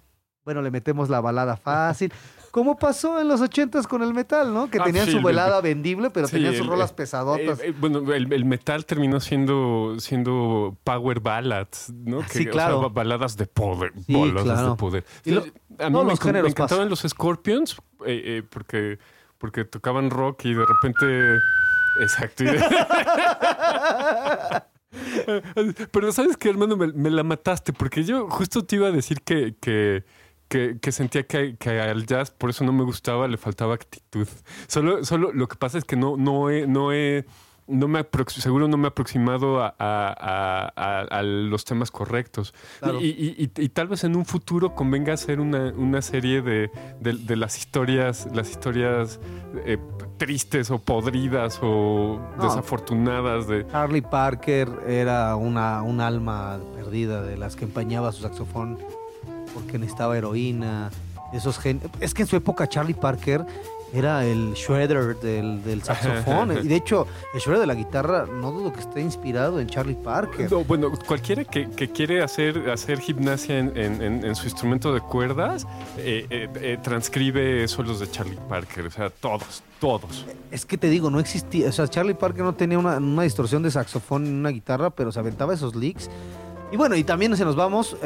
Speaker 3: bueno, le metemos la balada fácil. Como pasó en los ochentas con el metal, ¿no? Que
Speaker 2: Ah,
Speaker 3: tenían
Speaker 2: sí,
Speaker 3: su balada vendible, pero
Speaker 2: sí,
Speaker 3: tenían sus
Speaker 2: el-
Speaker 3: rolas
Speaker 2: eh,
Speaker 3: pesadotas.
Speaker 2: Eh, eh, bueno, el, el metal terminó siendo, siendo power ballads, ¿no?
Speaker 3: Sí,
Speaker 2: o
Speaker 3: claro.
Speaker 2: sea, baladas de poder.
Speaker 3: Sí,
Speaker 2: baladas
Speaker 3: claro.
Speaker 2: de poder.
Speaker 3: Y lo-
Speaker 2: a mí
Speaker 3: todos
Speaker 2: me,
Speaker 3: los
Speaker 2: me encantaban los Scorpions eh, porque, porque tocaban rock y de repente... Exacto. Pero sabes que, hermano, me, me la mataste porque yo justo te iba a decir que, que, que, que sentía que, que al jazz por eso no me gustaba, le faltaba actitud. Solo, solo lo que pasa es que no, no he, no he, no me seguro no me he aproximado a, a- a- los temas correctos.
Speaker 3: Claro.
Speaker 2: Y, y- y- y tal vez en un futuro convenga hacer una, una serie de, de- de las historias, las historias eh, tristes o podridas o
Speaker 3: No.
Speaker 2: desafortunadas de.
Speaker 3: Charlie Parker era una, un alma perdida de las que empañaba su saxofón porque necesitaba heroína. Esos gen... Es que en su época Charlie Parker era el shredder del, del saxofón. y de hecho, el shredder de la guitarra no dudo que esté inspirado en Charlie Parker.
Speaker 2: No, bueno, cualquiera que, que quiere hacer, hacer gimnasia en, en- en- en su instrumento de cuerdas, eh, eh, eh, transcribe solos de Charlie Parker. O sea, todos, todos.
Speaker 3: Es que te digo, no existía. O sea, Charlie Parker no tenía una, una distorsión de saxofón en una guitarra, pero se aventaba esos licks. Y bueno, y también se nos vamos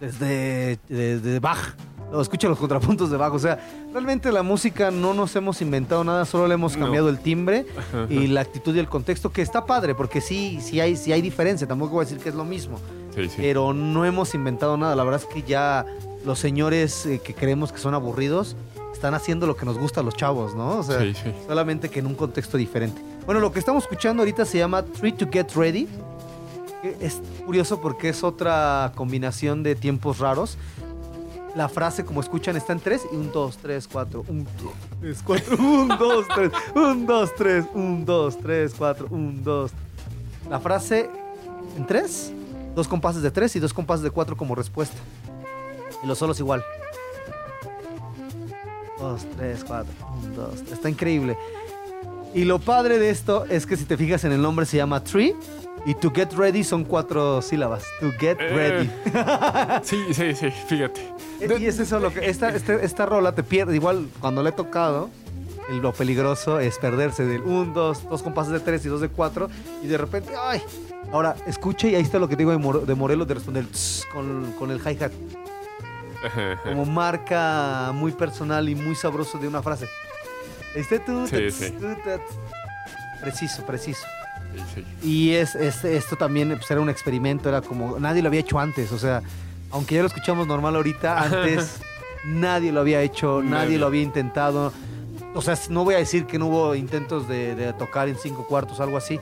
Speaker 3: desde, desde Bach. escucha los contrapuntos de bajo. O sea, realmente la música no nos hemos inventado nada, solo le hemos
Speaker 2: No.
Speaker 3: cambiado el timbre y la actitud y el contexto, que está padre, porque sí, sí hay, sí hay diferencia. Tampoco voy a decir que es lo mismo.
Speaker 2: Sí, sí.
Speaker 3: Pero no hemos inventado nada. La verdad es que ya los señores eh, que creemos que son aburridos están haciendo lo que nos gusta a los chavos, ¿no? O sea,
Speaker 2: sí.
Speaker 3: solamente que en un contexto diferente. Bueno, lo que estamos escuchando ahorita se llama Three to Get Ready. Es curioso porque es otra combinación de tiempos raros. La frase, como escuchan, está en tres y un, dos, tres, cuatro, un, dos, tres, cuatro, un, dos, tres, un, dos, tres, un, dos, tres, cuatro, un, dos. La frase en tres, dos compases de tres y dos compases de cuatro como respuesta. Y los solos igual. Dos, tres, cuatro, un, dos. tres. Está increíble. Y lo padre de esto es que si te fijas en el nombre se llama Tree y to get ready son cuatro sílabas. To get
Speaker 2: Eh.
Speaker 3: ready.
Speaker 2: Sí, sí, sí, fíjate.
Speaker 3: y es eso lo que esta, este- esta rola te pierde. Igual cuando le he tocado, lo peligroso es perderse del 1, 2, dos compases de 3 y dos de 4 y de repente, ¡ay! Ahora, escuche y ahí está lo que te digo de, Mor- de Morelos de responder tss con, con el hi-hat. Como marca muy personal y muy sabroso de una frase. Este tú,
Speaker 2: Sí, sí.
Speaker 3: Preciso, preciso. Y es, es- esto también pues, era un experimento, era como nadie lo había hecho antes, o sea, aunque ya lo escuchamos normal ahorita, antes nadie lo había hecho, nadie, lo había intentado. O sea, no voy a decir que no hubo intentos de, de tocar en cinco cuartos, algo así,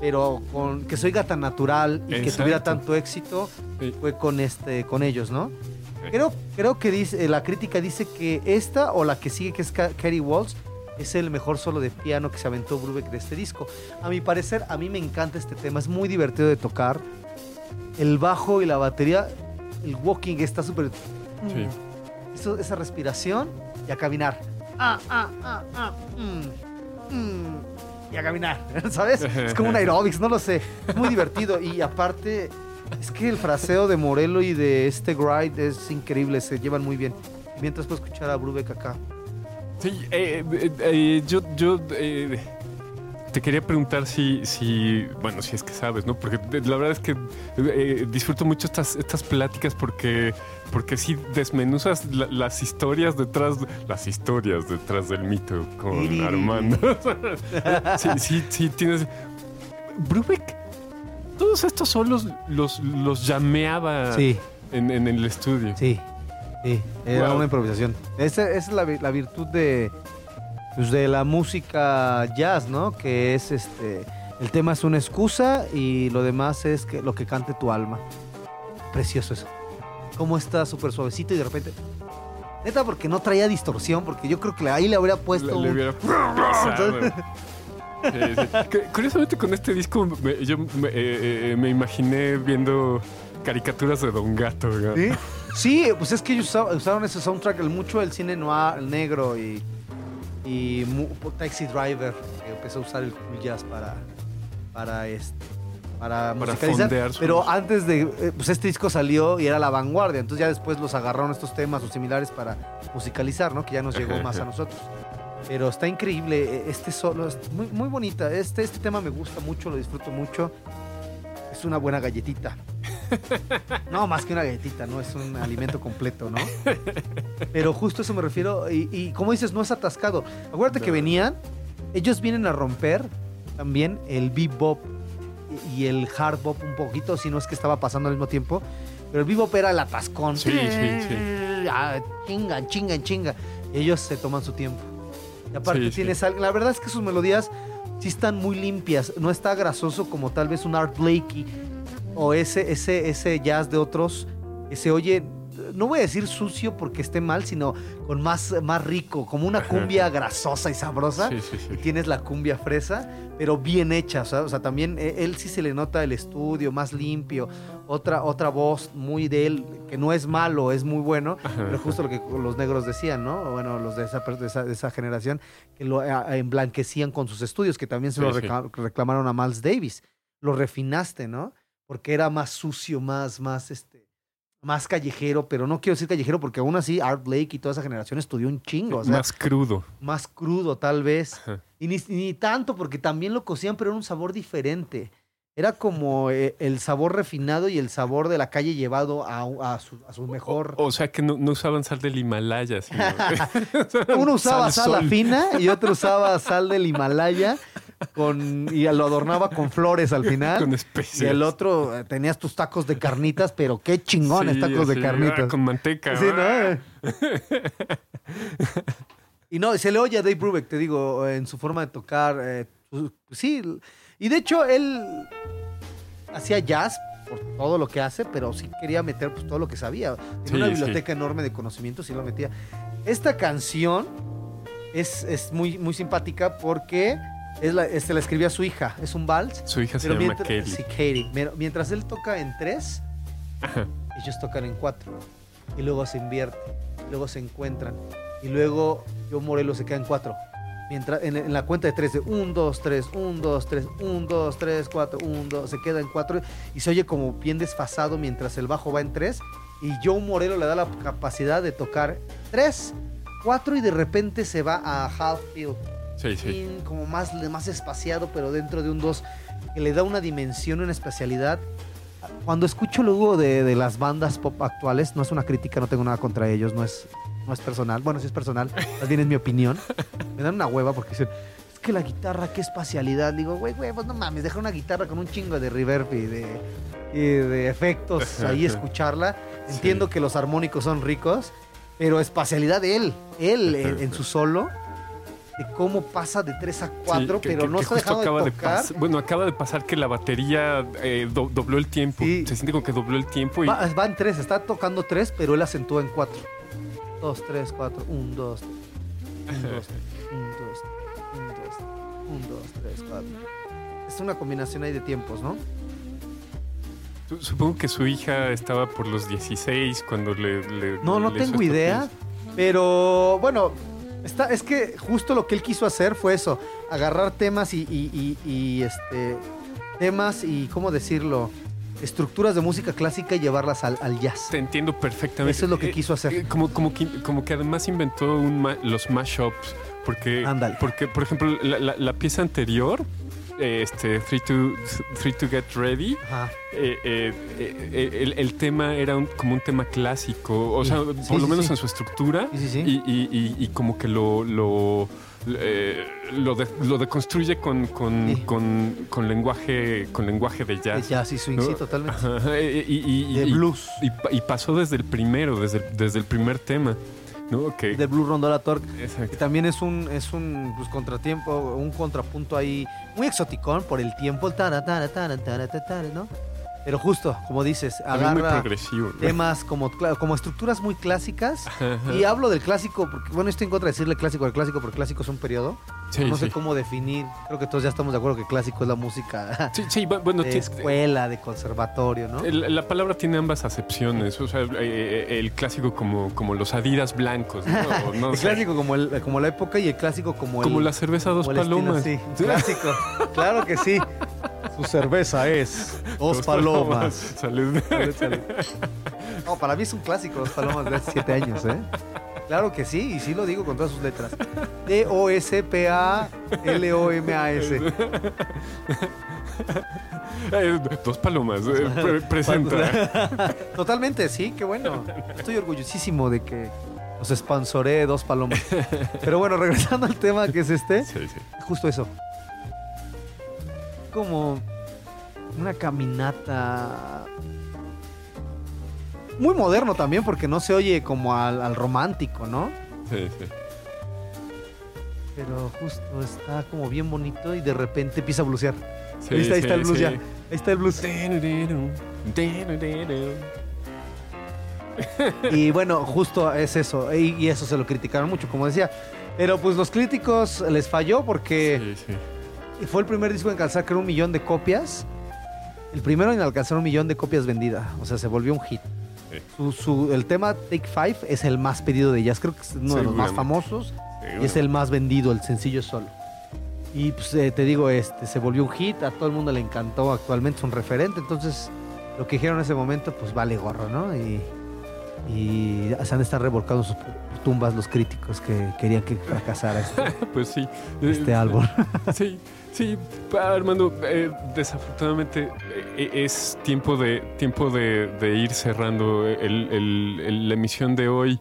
Speaker 3: pero con que se oiga tan natural y que tuviera tanto éxito,
Speaker 2: Sí.
Speaker 3: fue con este, con ellos, ¿no? Creo, creo que dice, la crítica dice que esta o la que sigue, que es Katie Walsh, es el mejor solo de piano que se aventó Brubeck de este disco. A mi parecer, a mí me encanta este tema, es muy divertido de tocar. El bajo y la batería, el walking está súper...
Speaker 2: Sí.
Speaker 3: Eso- esa respiración y a caminar. Ah, ah, ah, ah, mm, mm, y a caminar, ¿sabes? Es como un aerobics, no lo sé. Es muy divertido y aparte es que el fraseo de Morelo y de este Grind es increíble, se llevan muy bien. Mientras puedo escuchar a Brubeck acá.
Speaker 2: Sí, eh, eh, eh, yo, yo eh, te quería preguntar si, si, bueno, si es que sabes, ¿no? Porque de- la verdad es que eh, disfruto mucho estas, estas pláticas porque, porque sí desmenuzas la- las historias detrás, las historias detrás del mito con Armando. sí, sí, sí, tienes... Brubeck, todos estos solos los, los llameaba
Speaker 3: Sí,
Speaker 2: en, en el estudio.
Speaker 3: sí, sí. Era
Speaker 2: Wow.
Speaker 3: una improvisación. Esa, esa es la, la virtud de, pues, de la música jazz, ¿no? Que es este. El tema es una excusa y lo demás es que lo que cante tu alma. Precioso eso. Cómo está súper suavecito y de repente. Neta, porque no traía distorsión, porque yo creo que ahí le habría puesto.
Speaker 2: Le, le
Speaker 3: un-
Speaker 2: hubiera pasado. Sí. Cu- Curiosamente con este disco me- yo me, eh, eh, me imaginé viendo caricaturas de Don Gato. ¿no?
Speaker 3: ¿Sí? Sí, pues es que ellos usa- usaron ese soundtrack, mucho el cine noir, el negro y, y mu- Taxi Driver, que empezó a usar el cool jazz para, para, este, para, musicalizar.
Speaker 2: fondear
Speaker 3: Pero antes de, eh, pues este disco salió y era la vanguardia, entonces ya después los agarraron estos temas o similares para musicalizar, ¿no? Que ya nos llegó
Speaker 2: Ajá,
Speaker 3: más a nosotros. Pero está increíble, eh, este solo, es muy, muy bonita, este, este tema me gusta mucho, lo disfruto mucho. Es una buena galletita. No, más que una galletita, ¿no? Es un alimento completo, ¿no? Pero justo eso me refiero. Y, y como dices, no es atascado. Acuérdate que venían, ellos vienen a romper también el bebop y el hard bop un poquito, si no es que estaba pasando al mismo tiempo. Pero el bebop era el atascón.
Speaker 2: Sí, sí, sí.
Speaker 3: Ah, chingan, chingan, chinga. Y ellos se toman su tiempo. Y aparte
Speaker 2: Sí, sí.
Speaker 3: tienes algo. La verdad es que sus melodías sí están muy limpias. No está grasoso como tal vez un Art Blakey o ese, ese, ese jazz de otros que se oye, no voy a decir sucio porque esté mal, sino con más, más rico, como una cumbia grasosa y sabrosa.
Speaker 2: Sí, sí, sí.
Speaker 3: Y tienes la cumbia fresa, pero bien hecha, ¿sabes? O sea, también eh, él sí se le nota el estudio más limpio, otra, otra voz muy de él, que no es malo, es muy bueno, pero justo lo que los negros decían, ¿no? Bueno, los de esa, de esa, de esa generación, que lo emblanquecían con sus estudios, que también se lo reclamaron a Miles Davis. Lo refinaste, ¿no? Porque era más sucio, más, más, este, más callejero, pero no quiero decir callejero porque aún así Art Blake y toda esa generación estudió un chingo, o sea,
Speaker 2: Más crudo.
Speaker 3: más crudo tal vez.
Speaker 2: Ajá.
Speaker 3: Y ni, ni tanto, porque también lo cocían, pero era un sabor diferente. Era como eh, el sabor refinado y el sabor de la calle llevado a, a su, a su mejor.
Speaker 2: O, o sea que no, no usaban sal del Himalaya. Sino,
Speaker 3: Uno usaba
Speaker 2: sal
Speaker 3: sal,
Speaker 2: sol.
Speaker 3: fina y otro usaba sal del Himalaya con, y lo adornaba con flores al final.
Speaker 2: Con
Speaker 3: y
Speaker 2: especias.
Speaker 3: el otro eh, tenías tus tacos de carnitas, pero qué chingones
Speaker 2: Sí,
Speaker 3: tacos de carnitas.
Speaker 2: ah, con manteca.
Speaker 3: Sí,
Speaker 2: ah.
Speaker 3: ¿no? y no, se le oye a Dave Brubeck, te digo, en su forma de tocar. eh, pues, sí, y de hecho él hacía jazz por todo lo que hace, pero sí quería meter pues, todo lo que sabía. Tiene
Speaker 2: Sí,
Speaker 3: una biblioteca enorme de conocimientos y lo metía. Esta canción es, es muy, muy simpática porque es la, se la escribió a su hija. Es un vals.
Speaker 2: Su hija se llama
Speaker 3: mientras, sí, Katie. Pero mientras él toca en tres,
Speaker 2: Ajá.
Speaker 3: ellos tocan en cuatro. Y luego se invierte. Luego se encuentran. Y luego yo Morelos se queda en cuatro. Mientras, en, en la cuenta de tres, de un, dos, tres, un, dos, tres, un, dos, tres, cuatro, un, dos, se queda en cuatro. Y se oye como bien desfasado mientras el bajo va en tres. Y Joe Morelo le da la capacidad de tocar tres, cuatro y de repente se va a half field
Speaker 2: Sí, sí.
Speaker 3: como más, más espaciado, pero dentro de un 2, que le da una dimensión, una especialidad. Cuando escucho luego de, de las bandas pop actuales, no es una crítica, no tengo nada contra ellos, no es, no es personal. Bueno, sí es personal, más bien es mi opinión. Me dan una hueva porque dicen, es que la guitarra, qué espacialidad. Digo, güey, güey, pues no mames, deja una guitarra con un chingo de reverb y de, y de efectos ahí escucharla. Entiendo que los armónicos son ricos, pero espacialidad de él, él en, en su solo de cómo pasa de 3 a 4,
Speaker 2: Sí, que-
Speaker 3: pero
Speaker 2: que-
Speaker 3: no
Speaker 2: que
Speaker 3: está dejando
Speaker 2: acaba
Speaker 3: de
Speaker 2: de
Speaker 3: tocar.
Speaker 2: pas- bueno, acaba de pasar que la batería eh, do- dobló el tiempo.
Speaker 3: Sí.
Speaker 2: Se siente como que dobló el tiempo y
Speaker 3: Va, va en 3, está tocando 3, pero él acentúa en 4. 2, 3, 4, 1, 2, 1, 2, 1, 2, 1, 2, 1, 2, 3, 4. Es una combinación ahí de tiempos, ¿no?
Speaker 2: su- supongo que su hija estaba por los 16 cuando le... le-
Speaker 3: No, no
Speaker 2: le
Speaker 3: tengo idea,
Speaker 2: pieza.
Speaker 3: pero bueno, está, es que justo lo que él quiso hacer fue eso, agarrar temas y, y- y- y, este temas y cómo decirlo, estructuras de música clásica y llevarlas al, al jazz.
Speaker 2: Te entiendo perfectamente.
Speaker 3: Eso es lo que
Speaker 2: Eh,
Speaker 3: quiso hacer.
Speaker 2: eh, como, como, que, como que además inventó un ma- los mashups. Porque,
Speaker 3: Ándale.
Speaker 2: porque, por ejemplo, la, la- la pieza anterior, eh, este, Three to, Three to Get Ready,
Speaker 3: Ajá.
Speaker 2: eh, eh, eh, el, el tema era un- como un tema clásico, o
Speaker 3: Sí.
Speaker 2: sea, por
Speaker 3: sí,
Speaker 2: lo menos en su estructura. Y, y- y- y como que lo, lo, eh, lo, de- lo deconstruye con, con,
Speaker 3: Sí.
Speaker 2: con, con lenguaje, con lenguaje de
Speaker 3: De
Speaker 2: jazz.
Speaker 3: jazz y swing,
Speaker 2: ¿no?
Speaker 3: sí, totalmente.
Speaker 2: Ajá, y, y- y-
Speaker 3: De blues.
Speaker 2: y pa- y pasó desde el primero, desde desde el primer tema, ¿no? Que,
Speaker 3: De Blue Rondola Torque. Que
Speaker 2: exacto.
Speaker 3: también es un, es un pues, contratiempo, un contrapunto ahí muy exoticón por el tiempo, tara, tara, tara, ¿no? Pero justo, como dices,
Speaker 2: También muy
Speaker 3: agarra
Speaker 2: progresivo. ¿no?
Speaker 3: temas como, como estructuras muy clásicas. Y hablo del clásico, porque bueno, estoy en contra de decirle clásico al clásico, porque clásico es un periodo.
Speaker 2: Sí,
Speaker 3: no sé
Speaker 2: sí.
Speaker 3: cómo definir. Creo que todos ya estamos de acuerdo que clásico es la música
Speaker 2: Sí, sí, bu- bueno,
Speaker 3: de escuela, de conservatorio, ¿no?
Speaker 2: el- la palabra tiene ambas acepciones. O sea, eh, eh, el clásico como, como los Adidas blancos, ¿no? No
Speaker 3: el clásico como, el, como la época y el clásico como el...
Speaker 2: como la cerveza dos
Speaker 3: el estilo,
Speaker 2: palomas.
Speaker 3: sí, clásico. claro que sí. Su cerveza es Dos Palomas.
Speaker 2: Salud.
Speaker 3: Salud, salud. No, para mí es un clásico, Dos Palomas de hace siete años, ¿eh? Claro que sí, y sí lo digo con todas sus letras. D-O-S-P-A-L-O-M-A-S.
Speaker 2: Eh, dos palomas. eh, pre- presenta.
Speaker 3: Totalmente, sí, qué bueno. Estoy orgullosísimo de que nos sponsoree Dos Palomas. Pero bueno, regresando al tema que es este,
Speaker 2: Sí, sí.
Speaker 3: justo eso. Como una caminata muy moderno también porque no se oye como al, al romántico, ¿no?
Speaker 2: Sí, sí.
Speaker 3: Pero justo está como bien bonito y de repente empieza a blusear.
Speaker 2: Sí,
Speaker 3: ahí está, ahí está
Speaker 2: sí,
Speaker 3: el blues
Speaker 2: sí.
Speaker 3: ya. Ahí está el blues. Y bueno, justo es eso. Y, y eso se lo criticaron mucho, como decía. Pero pues los críticos les falló porque
Speaker 2: Sí, sí.
Speaker 3: Fue el primer disco en alcanzar creo un millón de copias. El primero en alcanzar un millón de copias vendidas. O sea, se volvió un hit.
Speaker 2: Sí.
Speaker 3: Su, su- el tema Take Five es el más pedido de ellas. Creo que es uno de los más famosos.
Speaker 2: Sí,
Speaker 3: Y es el más vendido, el sencillo solo. Y pues eh, te digo, este se volvió un hit, a todo el mundo le encantó, actualmente es un referente, entonces lo que dijeron en ese momento, pues vale gorro, ¿no? Y, y se han estar revolcando sus tumbas los críticos que querían que fracasara este,
Speaker 2: Pues sí.
Speaker 3: este álbum.
Speaker 2: Sí, sí, Armando, eh, desafortunadamente eh, es tiempo de tiempo de, de ir cerrando el- el- el- la emisión de hoy.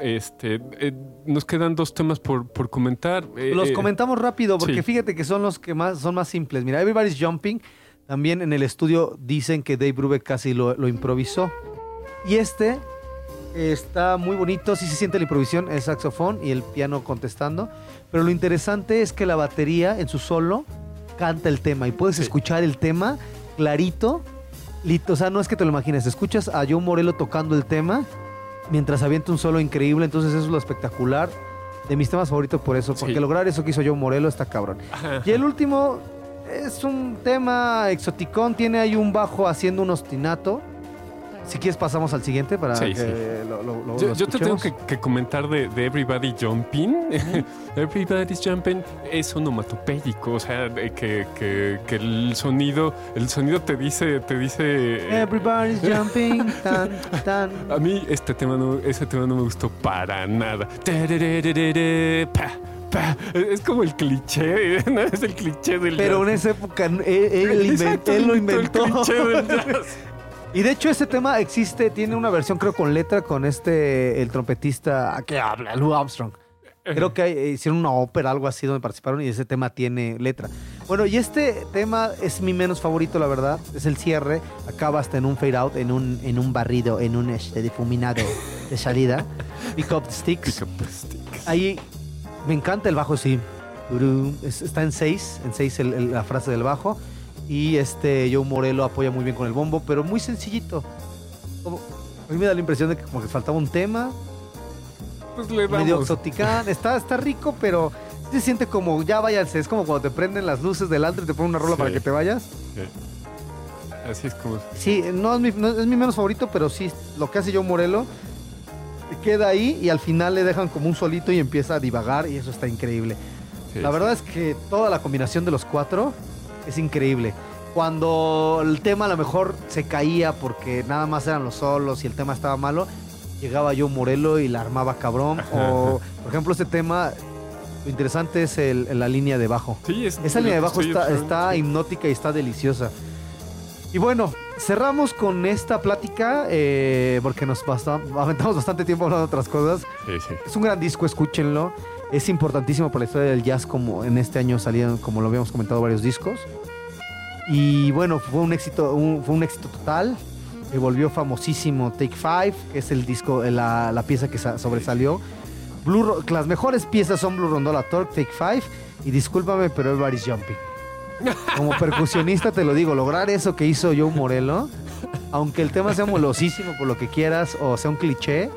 Speaker 2: Este, eh, nos quedan dos temas por, por comentar. Eh,
Speaker 3: Los
Speaker 2: eh,
Speaker 3: comentamos rápido porque
Speaker 2: sí.
Speaker 3: fíjate que son los que más son más simples. Mira, Everybody's Jumping. También en el estudio dicen que Dave Brubeck casi lo, lo improvisó. Y este está muy bonito, sí se siente la improvisación, el saxofón y el piano contestando. Pero lo interesante es que la batería en su solo canta el tema y puedes
Speaker 2: Sí.
Speaker 3: escuchar el tema clarito. O sea, no es que te lo imagines, escuchas a Joe Morello tocando el tema mientras avienta un solo increíble, entonces eso es lo espectacular. De mis temas favoritos por eso, porque
Speaker 2: Sí.
Speaker 3: lograr eso que hizo Joe Morello está cabrón. Y el último es un tema exoticón, tiene ahí un bajo haciendo un ostinato. Si quieres pasamos al siguiente para
Speaker 2: Sí,
Speaker 3: que
Speaker 2: sí.
Speaker 3: lo, lo- lo-
Speaker 2: Yo, yo te tengo que, que comentar de, de Everybody Jumping. Everybody's Jumping es onomatopéyico, o sea, que, que- que el sonido, el sonido te dice, te dice.
Speaker 3: Everybody's jumping, tan, tan.
Speaker 2: A mí este tema no, ese tema no me gustó para nada. Es como el cliché, ¿no? Es el cliché del
Speaker 3: Pero en esa época él, él inventó, él lo
Speaker 2: el
Speaker 3: inventó.
Speaker 2: cliché del jazz.
Speaker 3: Y de hecho ese tema existe, tiene una versión creo con letra con este, el trompetista que habla, Lou Armstrong. Creo que hay- hicieron una ópera, algo así, donde participaron y ese tema tiene letra. Bueno, y este tema es mi menos favorito, la verdad. Es el cierre. Acaba hasta en un fade out, en un, en un barrido, en un este, difuminado de salida. Pick up the sticks.
Speaker 2: Pick up the sticks.
Speaker 3: Ahí me encanta el bajo, sí. Está en 6, en 6 la frase del bajo. Y este Joe Morello apoya muy bien con el bombo, pero muy sencillito. Como- a mí me da la impresión de que como que faltaba un tema,
Speaker 2: Pues le
Speaker 3: medio
Speaker 2: damos.
Speaker 3: exoticán. Está, está rico, pero se siente como ya váyanse. Es como cuando te prenden las luces del antro y te ponen una rola
Speaker 2: Sí.
Speaker 3: para que te vayas.
Speaker 2: Así es como.
Speaker 3: Sí, no es, mi, no es mi menos favorito, pero sí lo que hace Joe Morello queda ahí y al final le dejan como un solito y empieza a divagar y eso está increíble.
Speaker 2: sí,
Speaker 3: La
Speaker 2: sí.
Speaker 3: verdad es que toda la combinación de los cuatro es increíble. Cuando el tema a lo mejor se caía porque nada más eran los solos y el tema estaba malo, llegaba yo Morelo y la armaba cabrón.
Speaker 2: Ajá,
Speaker 3: O, por ejemplo, este tema, lo interesante es el- la línea de bajo.
Speaker 2: Sí, es-
Speaker 3: Esa línea de bajo está, está hipnótica y está deliciosa. Y bueno, cerramos con esta plática eh, porque nos basta- aventamos bastante tiempo hablando de otras cosas.
Speaker 2: Sí, sí.
Speaker 3: Es un gran disco, escúchenlo. Es importantísimo para la historia del jazz, como en este año salieron, como lo habíamos comentado, varios discos. Y bueno, fue un éxito, un- fue un éxito total. Se volvió famosísimo Take Five, que es el disco, la, la pieza que sa- sobresalió. Blue, las mejores piezas son Blue Rondola Torque, Take Five y discúlpame, pero Everybody's Jumping. Como percusionista te lo digo, lograr eso que hizo Joe Morello, aunque el tema sea molosísimo por lo que quieras o sea un cliché,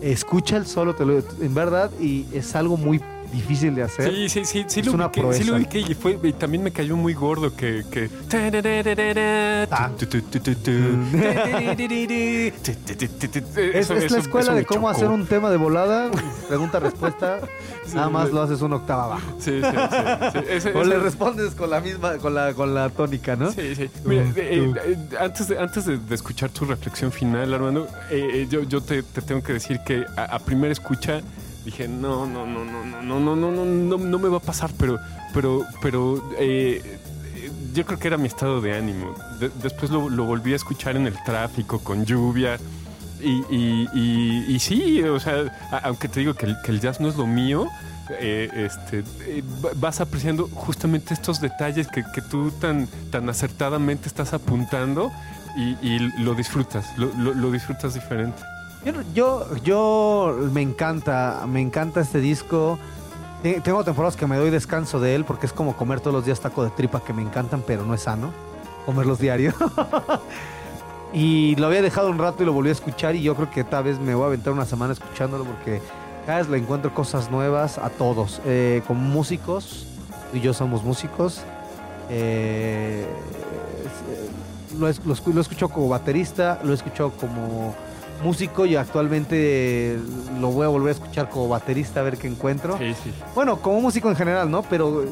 Speaker 3: escucha el solo, te lo, en verdad, y es algo muy difícil de hacer.
Speaker 2: Sí, sí, sí, sí
Speaker 3: Es
Speaker 2: lo
Speaker 3: una
Speaker 2: ubiqué, sí lo
Speaker 3: proeza.
Speaker 2: ubiqué y, fue, y también me cayó muy gordo que...
Speaker 3: Ah. Es, la escuela de cómo hacer un tema de volada, pregunta-respuesta,
Speaker 2: Sí,
Speaker 3: nada más lo haces una octava abajo.
Speaker 2: Sí, sí, sí. Ese-
Speaker 3: O le respondes con la misma, con la, con la tónica, ¿no?
Speaker 2: Sí, sí. Mira, eh, eh, antes, de, antes de, de escuchar tu reflexión final, Armando, eh, eh, yo, yo te, te tengo que decir que a, a primera escucha dije, no, no, no, no, no, no, no, no, no, no, me va a pasar, pero, pero, pero eh, eh, yo creo que era mi estado de ánimo. De- después lo, lo volví a escuchar en el tráfico, con lluvia. Y, y, y- y sí, o sea, aunque te digo que el, que el jazz no es lo mío, eh, este, eh, va- vas apreciando justamente estos detalles que, que tú tan, tan acertadamente estás apuntando y, y lo disfrutas, lo, lo- lo disfrutas diferente.
Speaker 3: Yo, yo, yo me encanta, me encanta este disco. Te- Tengo temporadas que me doy descanso de él porque es como comer todos los días taco de tripa que me encantan, pero no es sano comerlos diario. y lo había dejado un rato y lo volví a escuchar y yo creo que tal vez me voy a aventar una semana escuchándolo porque cada vez le encuentro cosas nuevas a todos. Eh, como músicos, y yo somos músicos. Eh, eh, lo, lo lo he escuchado como baterista, lo he como músico y actualmente lo voy a volver a escuchar como baterista a ver qué encuentro.
Speaker 2: Sí, sí.
Speaker 3: Bueno, como músico en general, ¿no? Pero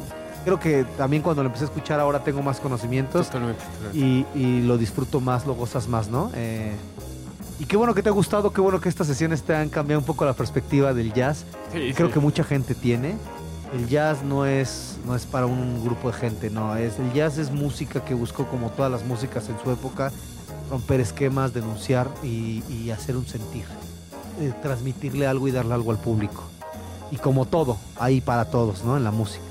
Speaker 3: creo que también cuando lo empecé a escuchar ahora tengo más conocimientos
Speaker 2: Totalmente. totalmente.
Speaker 3: y, y lo disfruto más, lo gozas más, ¿no? Eh, Y qué bueno que te ha gustado, qué bueno que estas sesiones te han cambiado un poco la perspectiva del jazz.
Speaker 2: Sí,
Speaker 3: Creo que mucha gente tiene. El jazz no es, no es para un grupo de gente, no. Es, el jazz es música que buscó, como todas las músicas en su época, romper esquemas, denunciar y, y hacer un sentir. Eh, transmitirle algo y darle algo al público. Y como todo, ahí para todos, ¿no? En la música.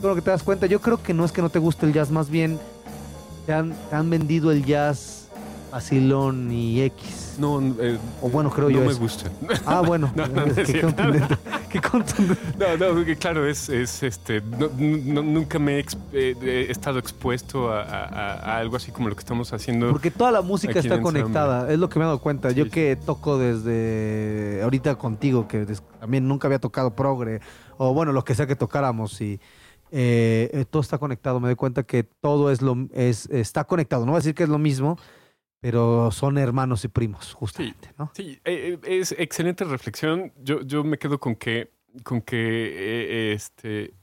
Speaker 3: Creo que te das cuenta, yo creo que no es que no te guste el jazz, más bien te han, te han vendido el jazz vacilón y X.
Speaker 2: No, eh,
Speaker 3: O bueno, creo
Speaker 2: no
Speaker 3: yo
Speaker 2: me
Speaker 3: eso.
Speaker 2: gusta.
Speaker 3: Ah, bueno.
Speaker 2: No, no, no es.
Speaker 3: Qué contundente.
Speaker 2: No, no, que claro, es, es este. no- no- nunca me he, ex- eh, he estado expuesto a, a- a- a algo así como lo que estamos haciendo.
Speaker 3: Porque toda la música está conectada, es lo que me he dado cuenta. Yo que toco desde ahorita contigo, que también nunca había tocado progre, o bueno, lo que sea que tocáramos, y eh, eh, todo está conectado. Me doy cuenta que todo es lo es está conectado. No voy a decir que es lo mismo, pero son hermanos y primos, justamente, ¿no?
Speaker 2: Sí, eh, eh, es excelente reflexión. Yo, yo me quedo con que, con que eh, este,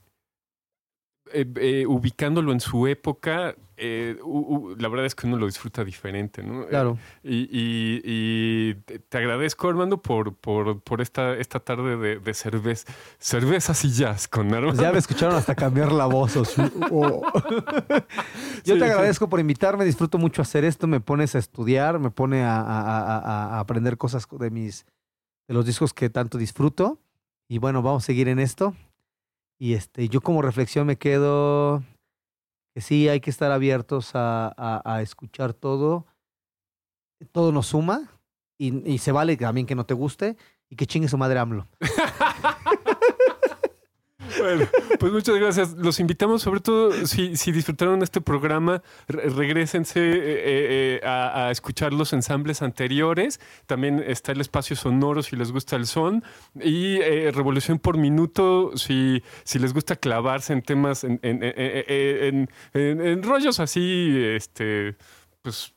Speaker 2: eh, ubicándolo en su época, eh, la verdad es que uno lo disfruta diferente, ¿no? Eh,
Speaker 3: Claro.
Speaker 2: y, y- y te- agradezco, Armando, por, por, por esta, esta tarde de, de cerveza, cervezas y jazz con Armando.
Speaker 3: Pues ya me escucharon hasta cambiar la voz. Yo
Speaker 2: Sí,
Speaker 3: te
Speaker 2: sí.
Speaker 3: agradezco por invitarme, disfruto mucho hacer esto, me pones a estudiar, me pone a, a- a- a- a aprender cosas de mis de los discos que tanto disfruto. Y bueno, vamos a seguir en esto. Y este, yo como reflexión me quedo que sí hay que estar abiertos a, escuchar todo. Todo nos suma y, y se vale también que no te guste y que chingue su madre AMLO.
Speaker 2: Bueno, pues muchas gracias. Los invitamos, sobre todo, si, si disfrutaron este programa, re- regrésense eh, eh, eh, a, escuchar los ensambles anteriores. También está el espacio sonoro si les gusta el son. Y Revolución por Minuto si, si les gusta clavarse en temas, en, en- en- en- rollos así, este, pues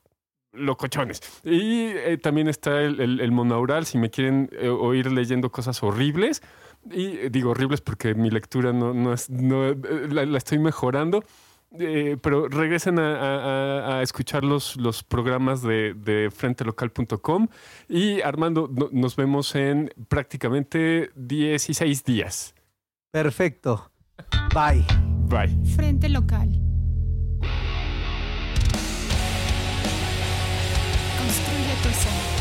Speaker 2: locochones. Y también está el, monaural, si me quieren oír leyendo cosas horribles. Y eh, digo horribles porque mi lectura no, no es, no, eh, la, la estoy mejorando. Eh, pero regresen a, a- escuchar los, los programas de, de frentelocal.com y Armando, no- nos vemos en prácticamente 16 días.
Speaker 3: Perfecto. Bye.
Speaker 2: Bye.
Speaker 1: Frente local. Construye tu escena.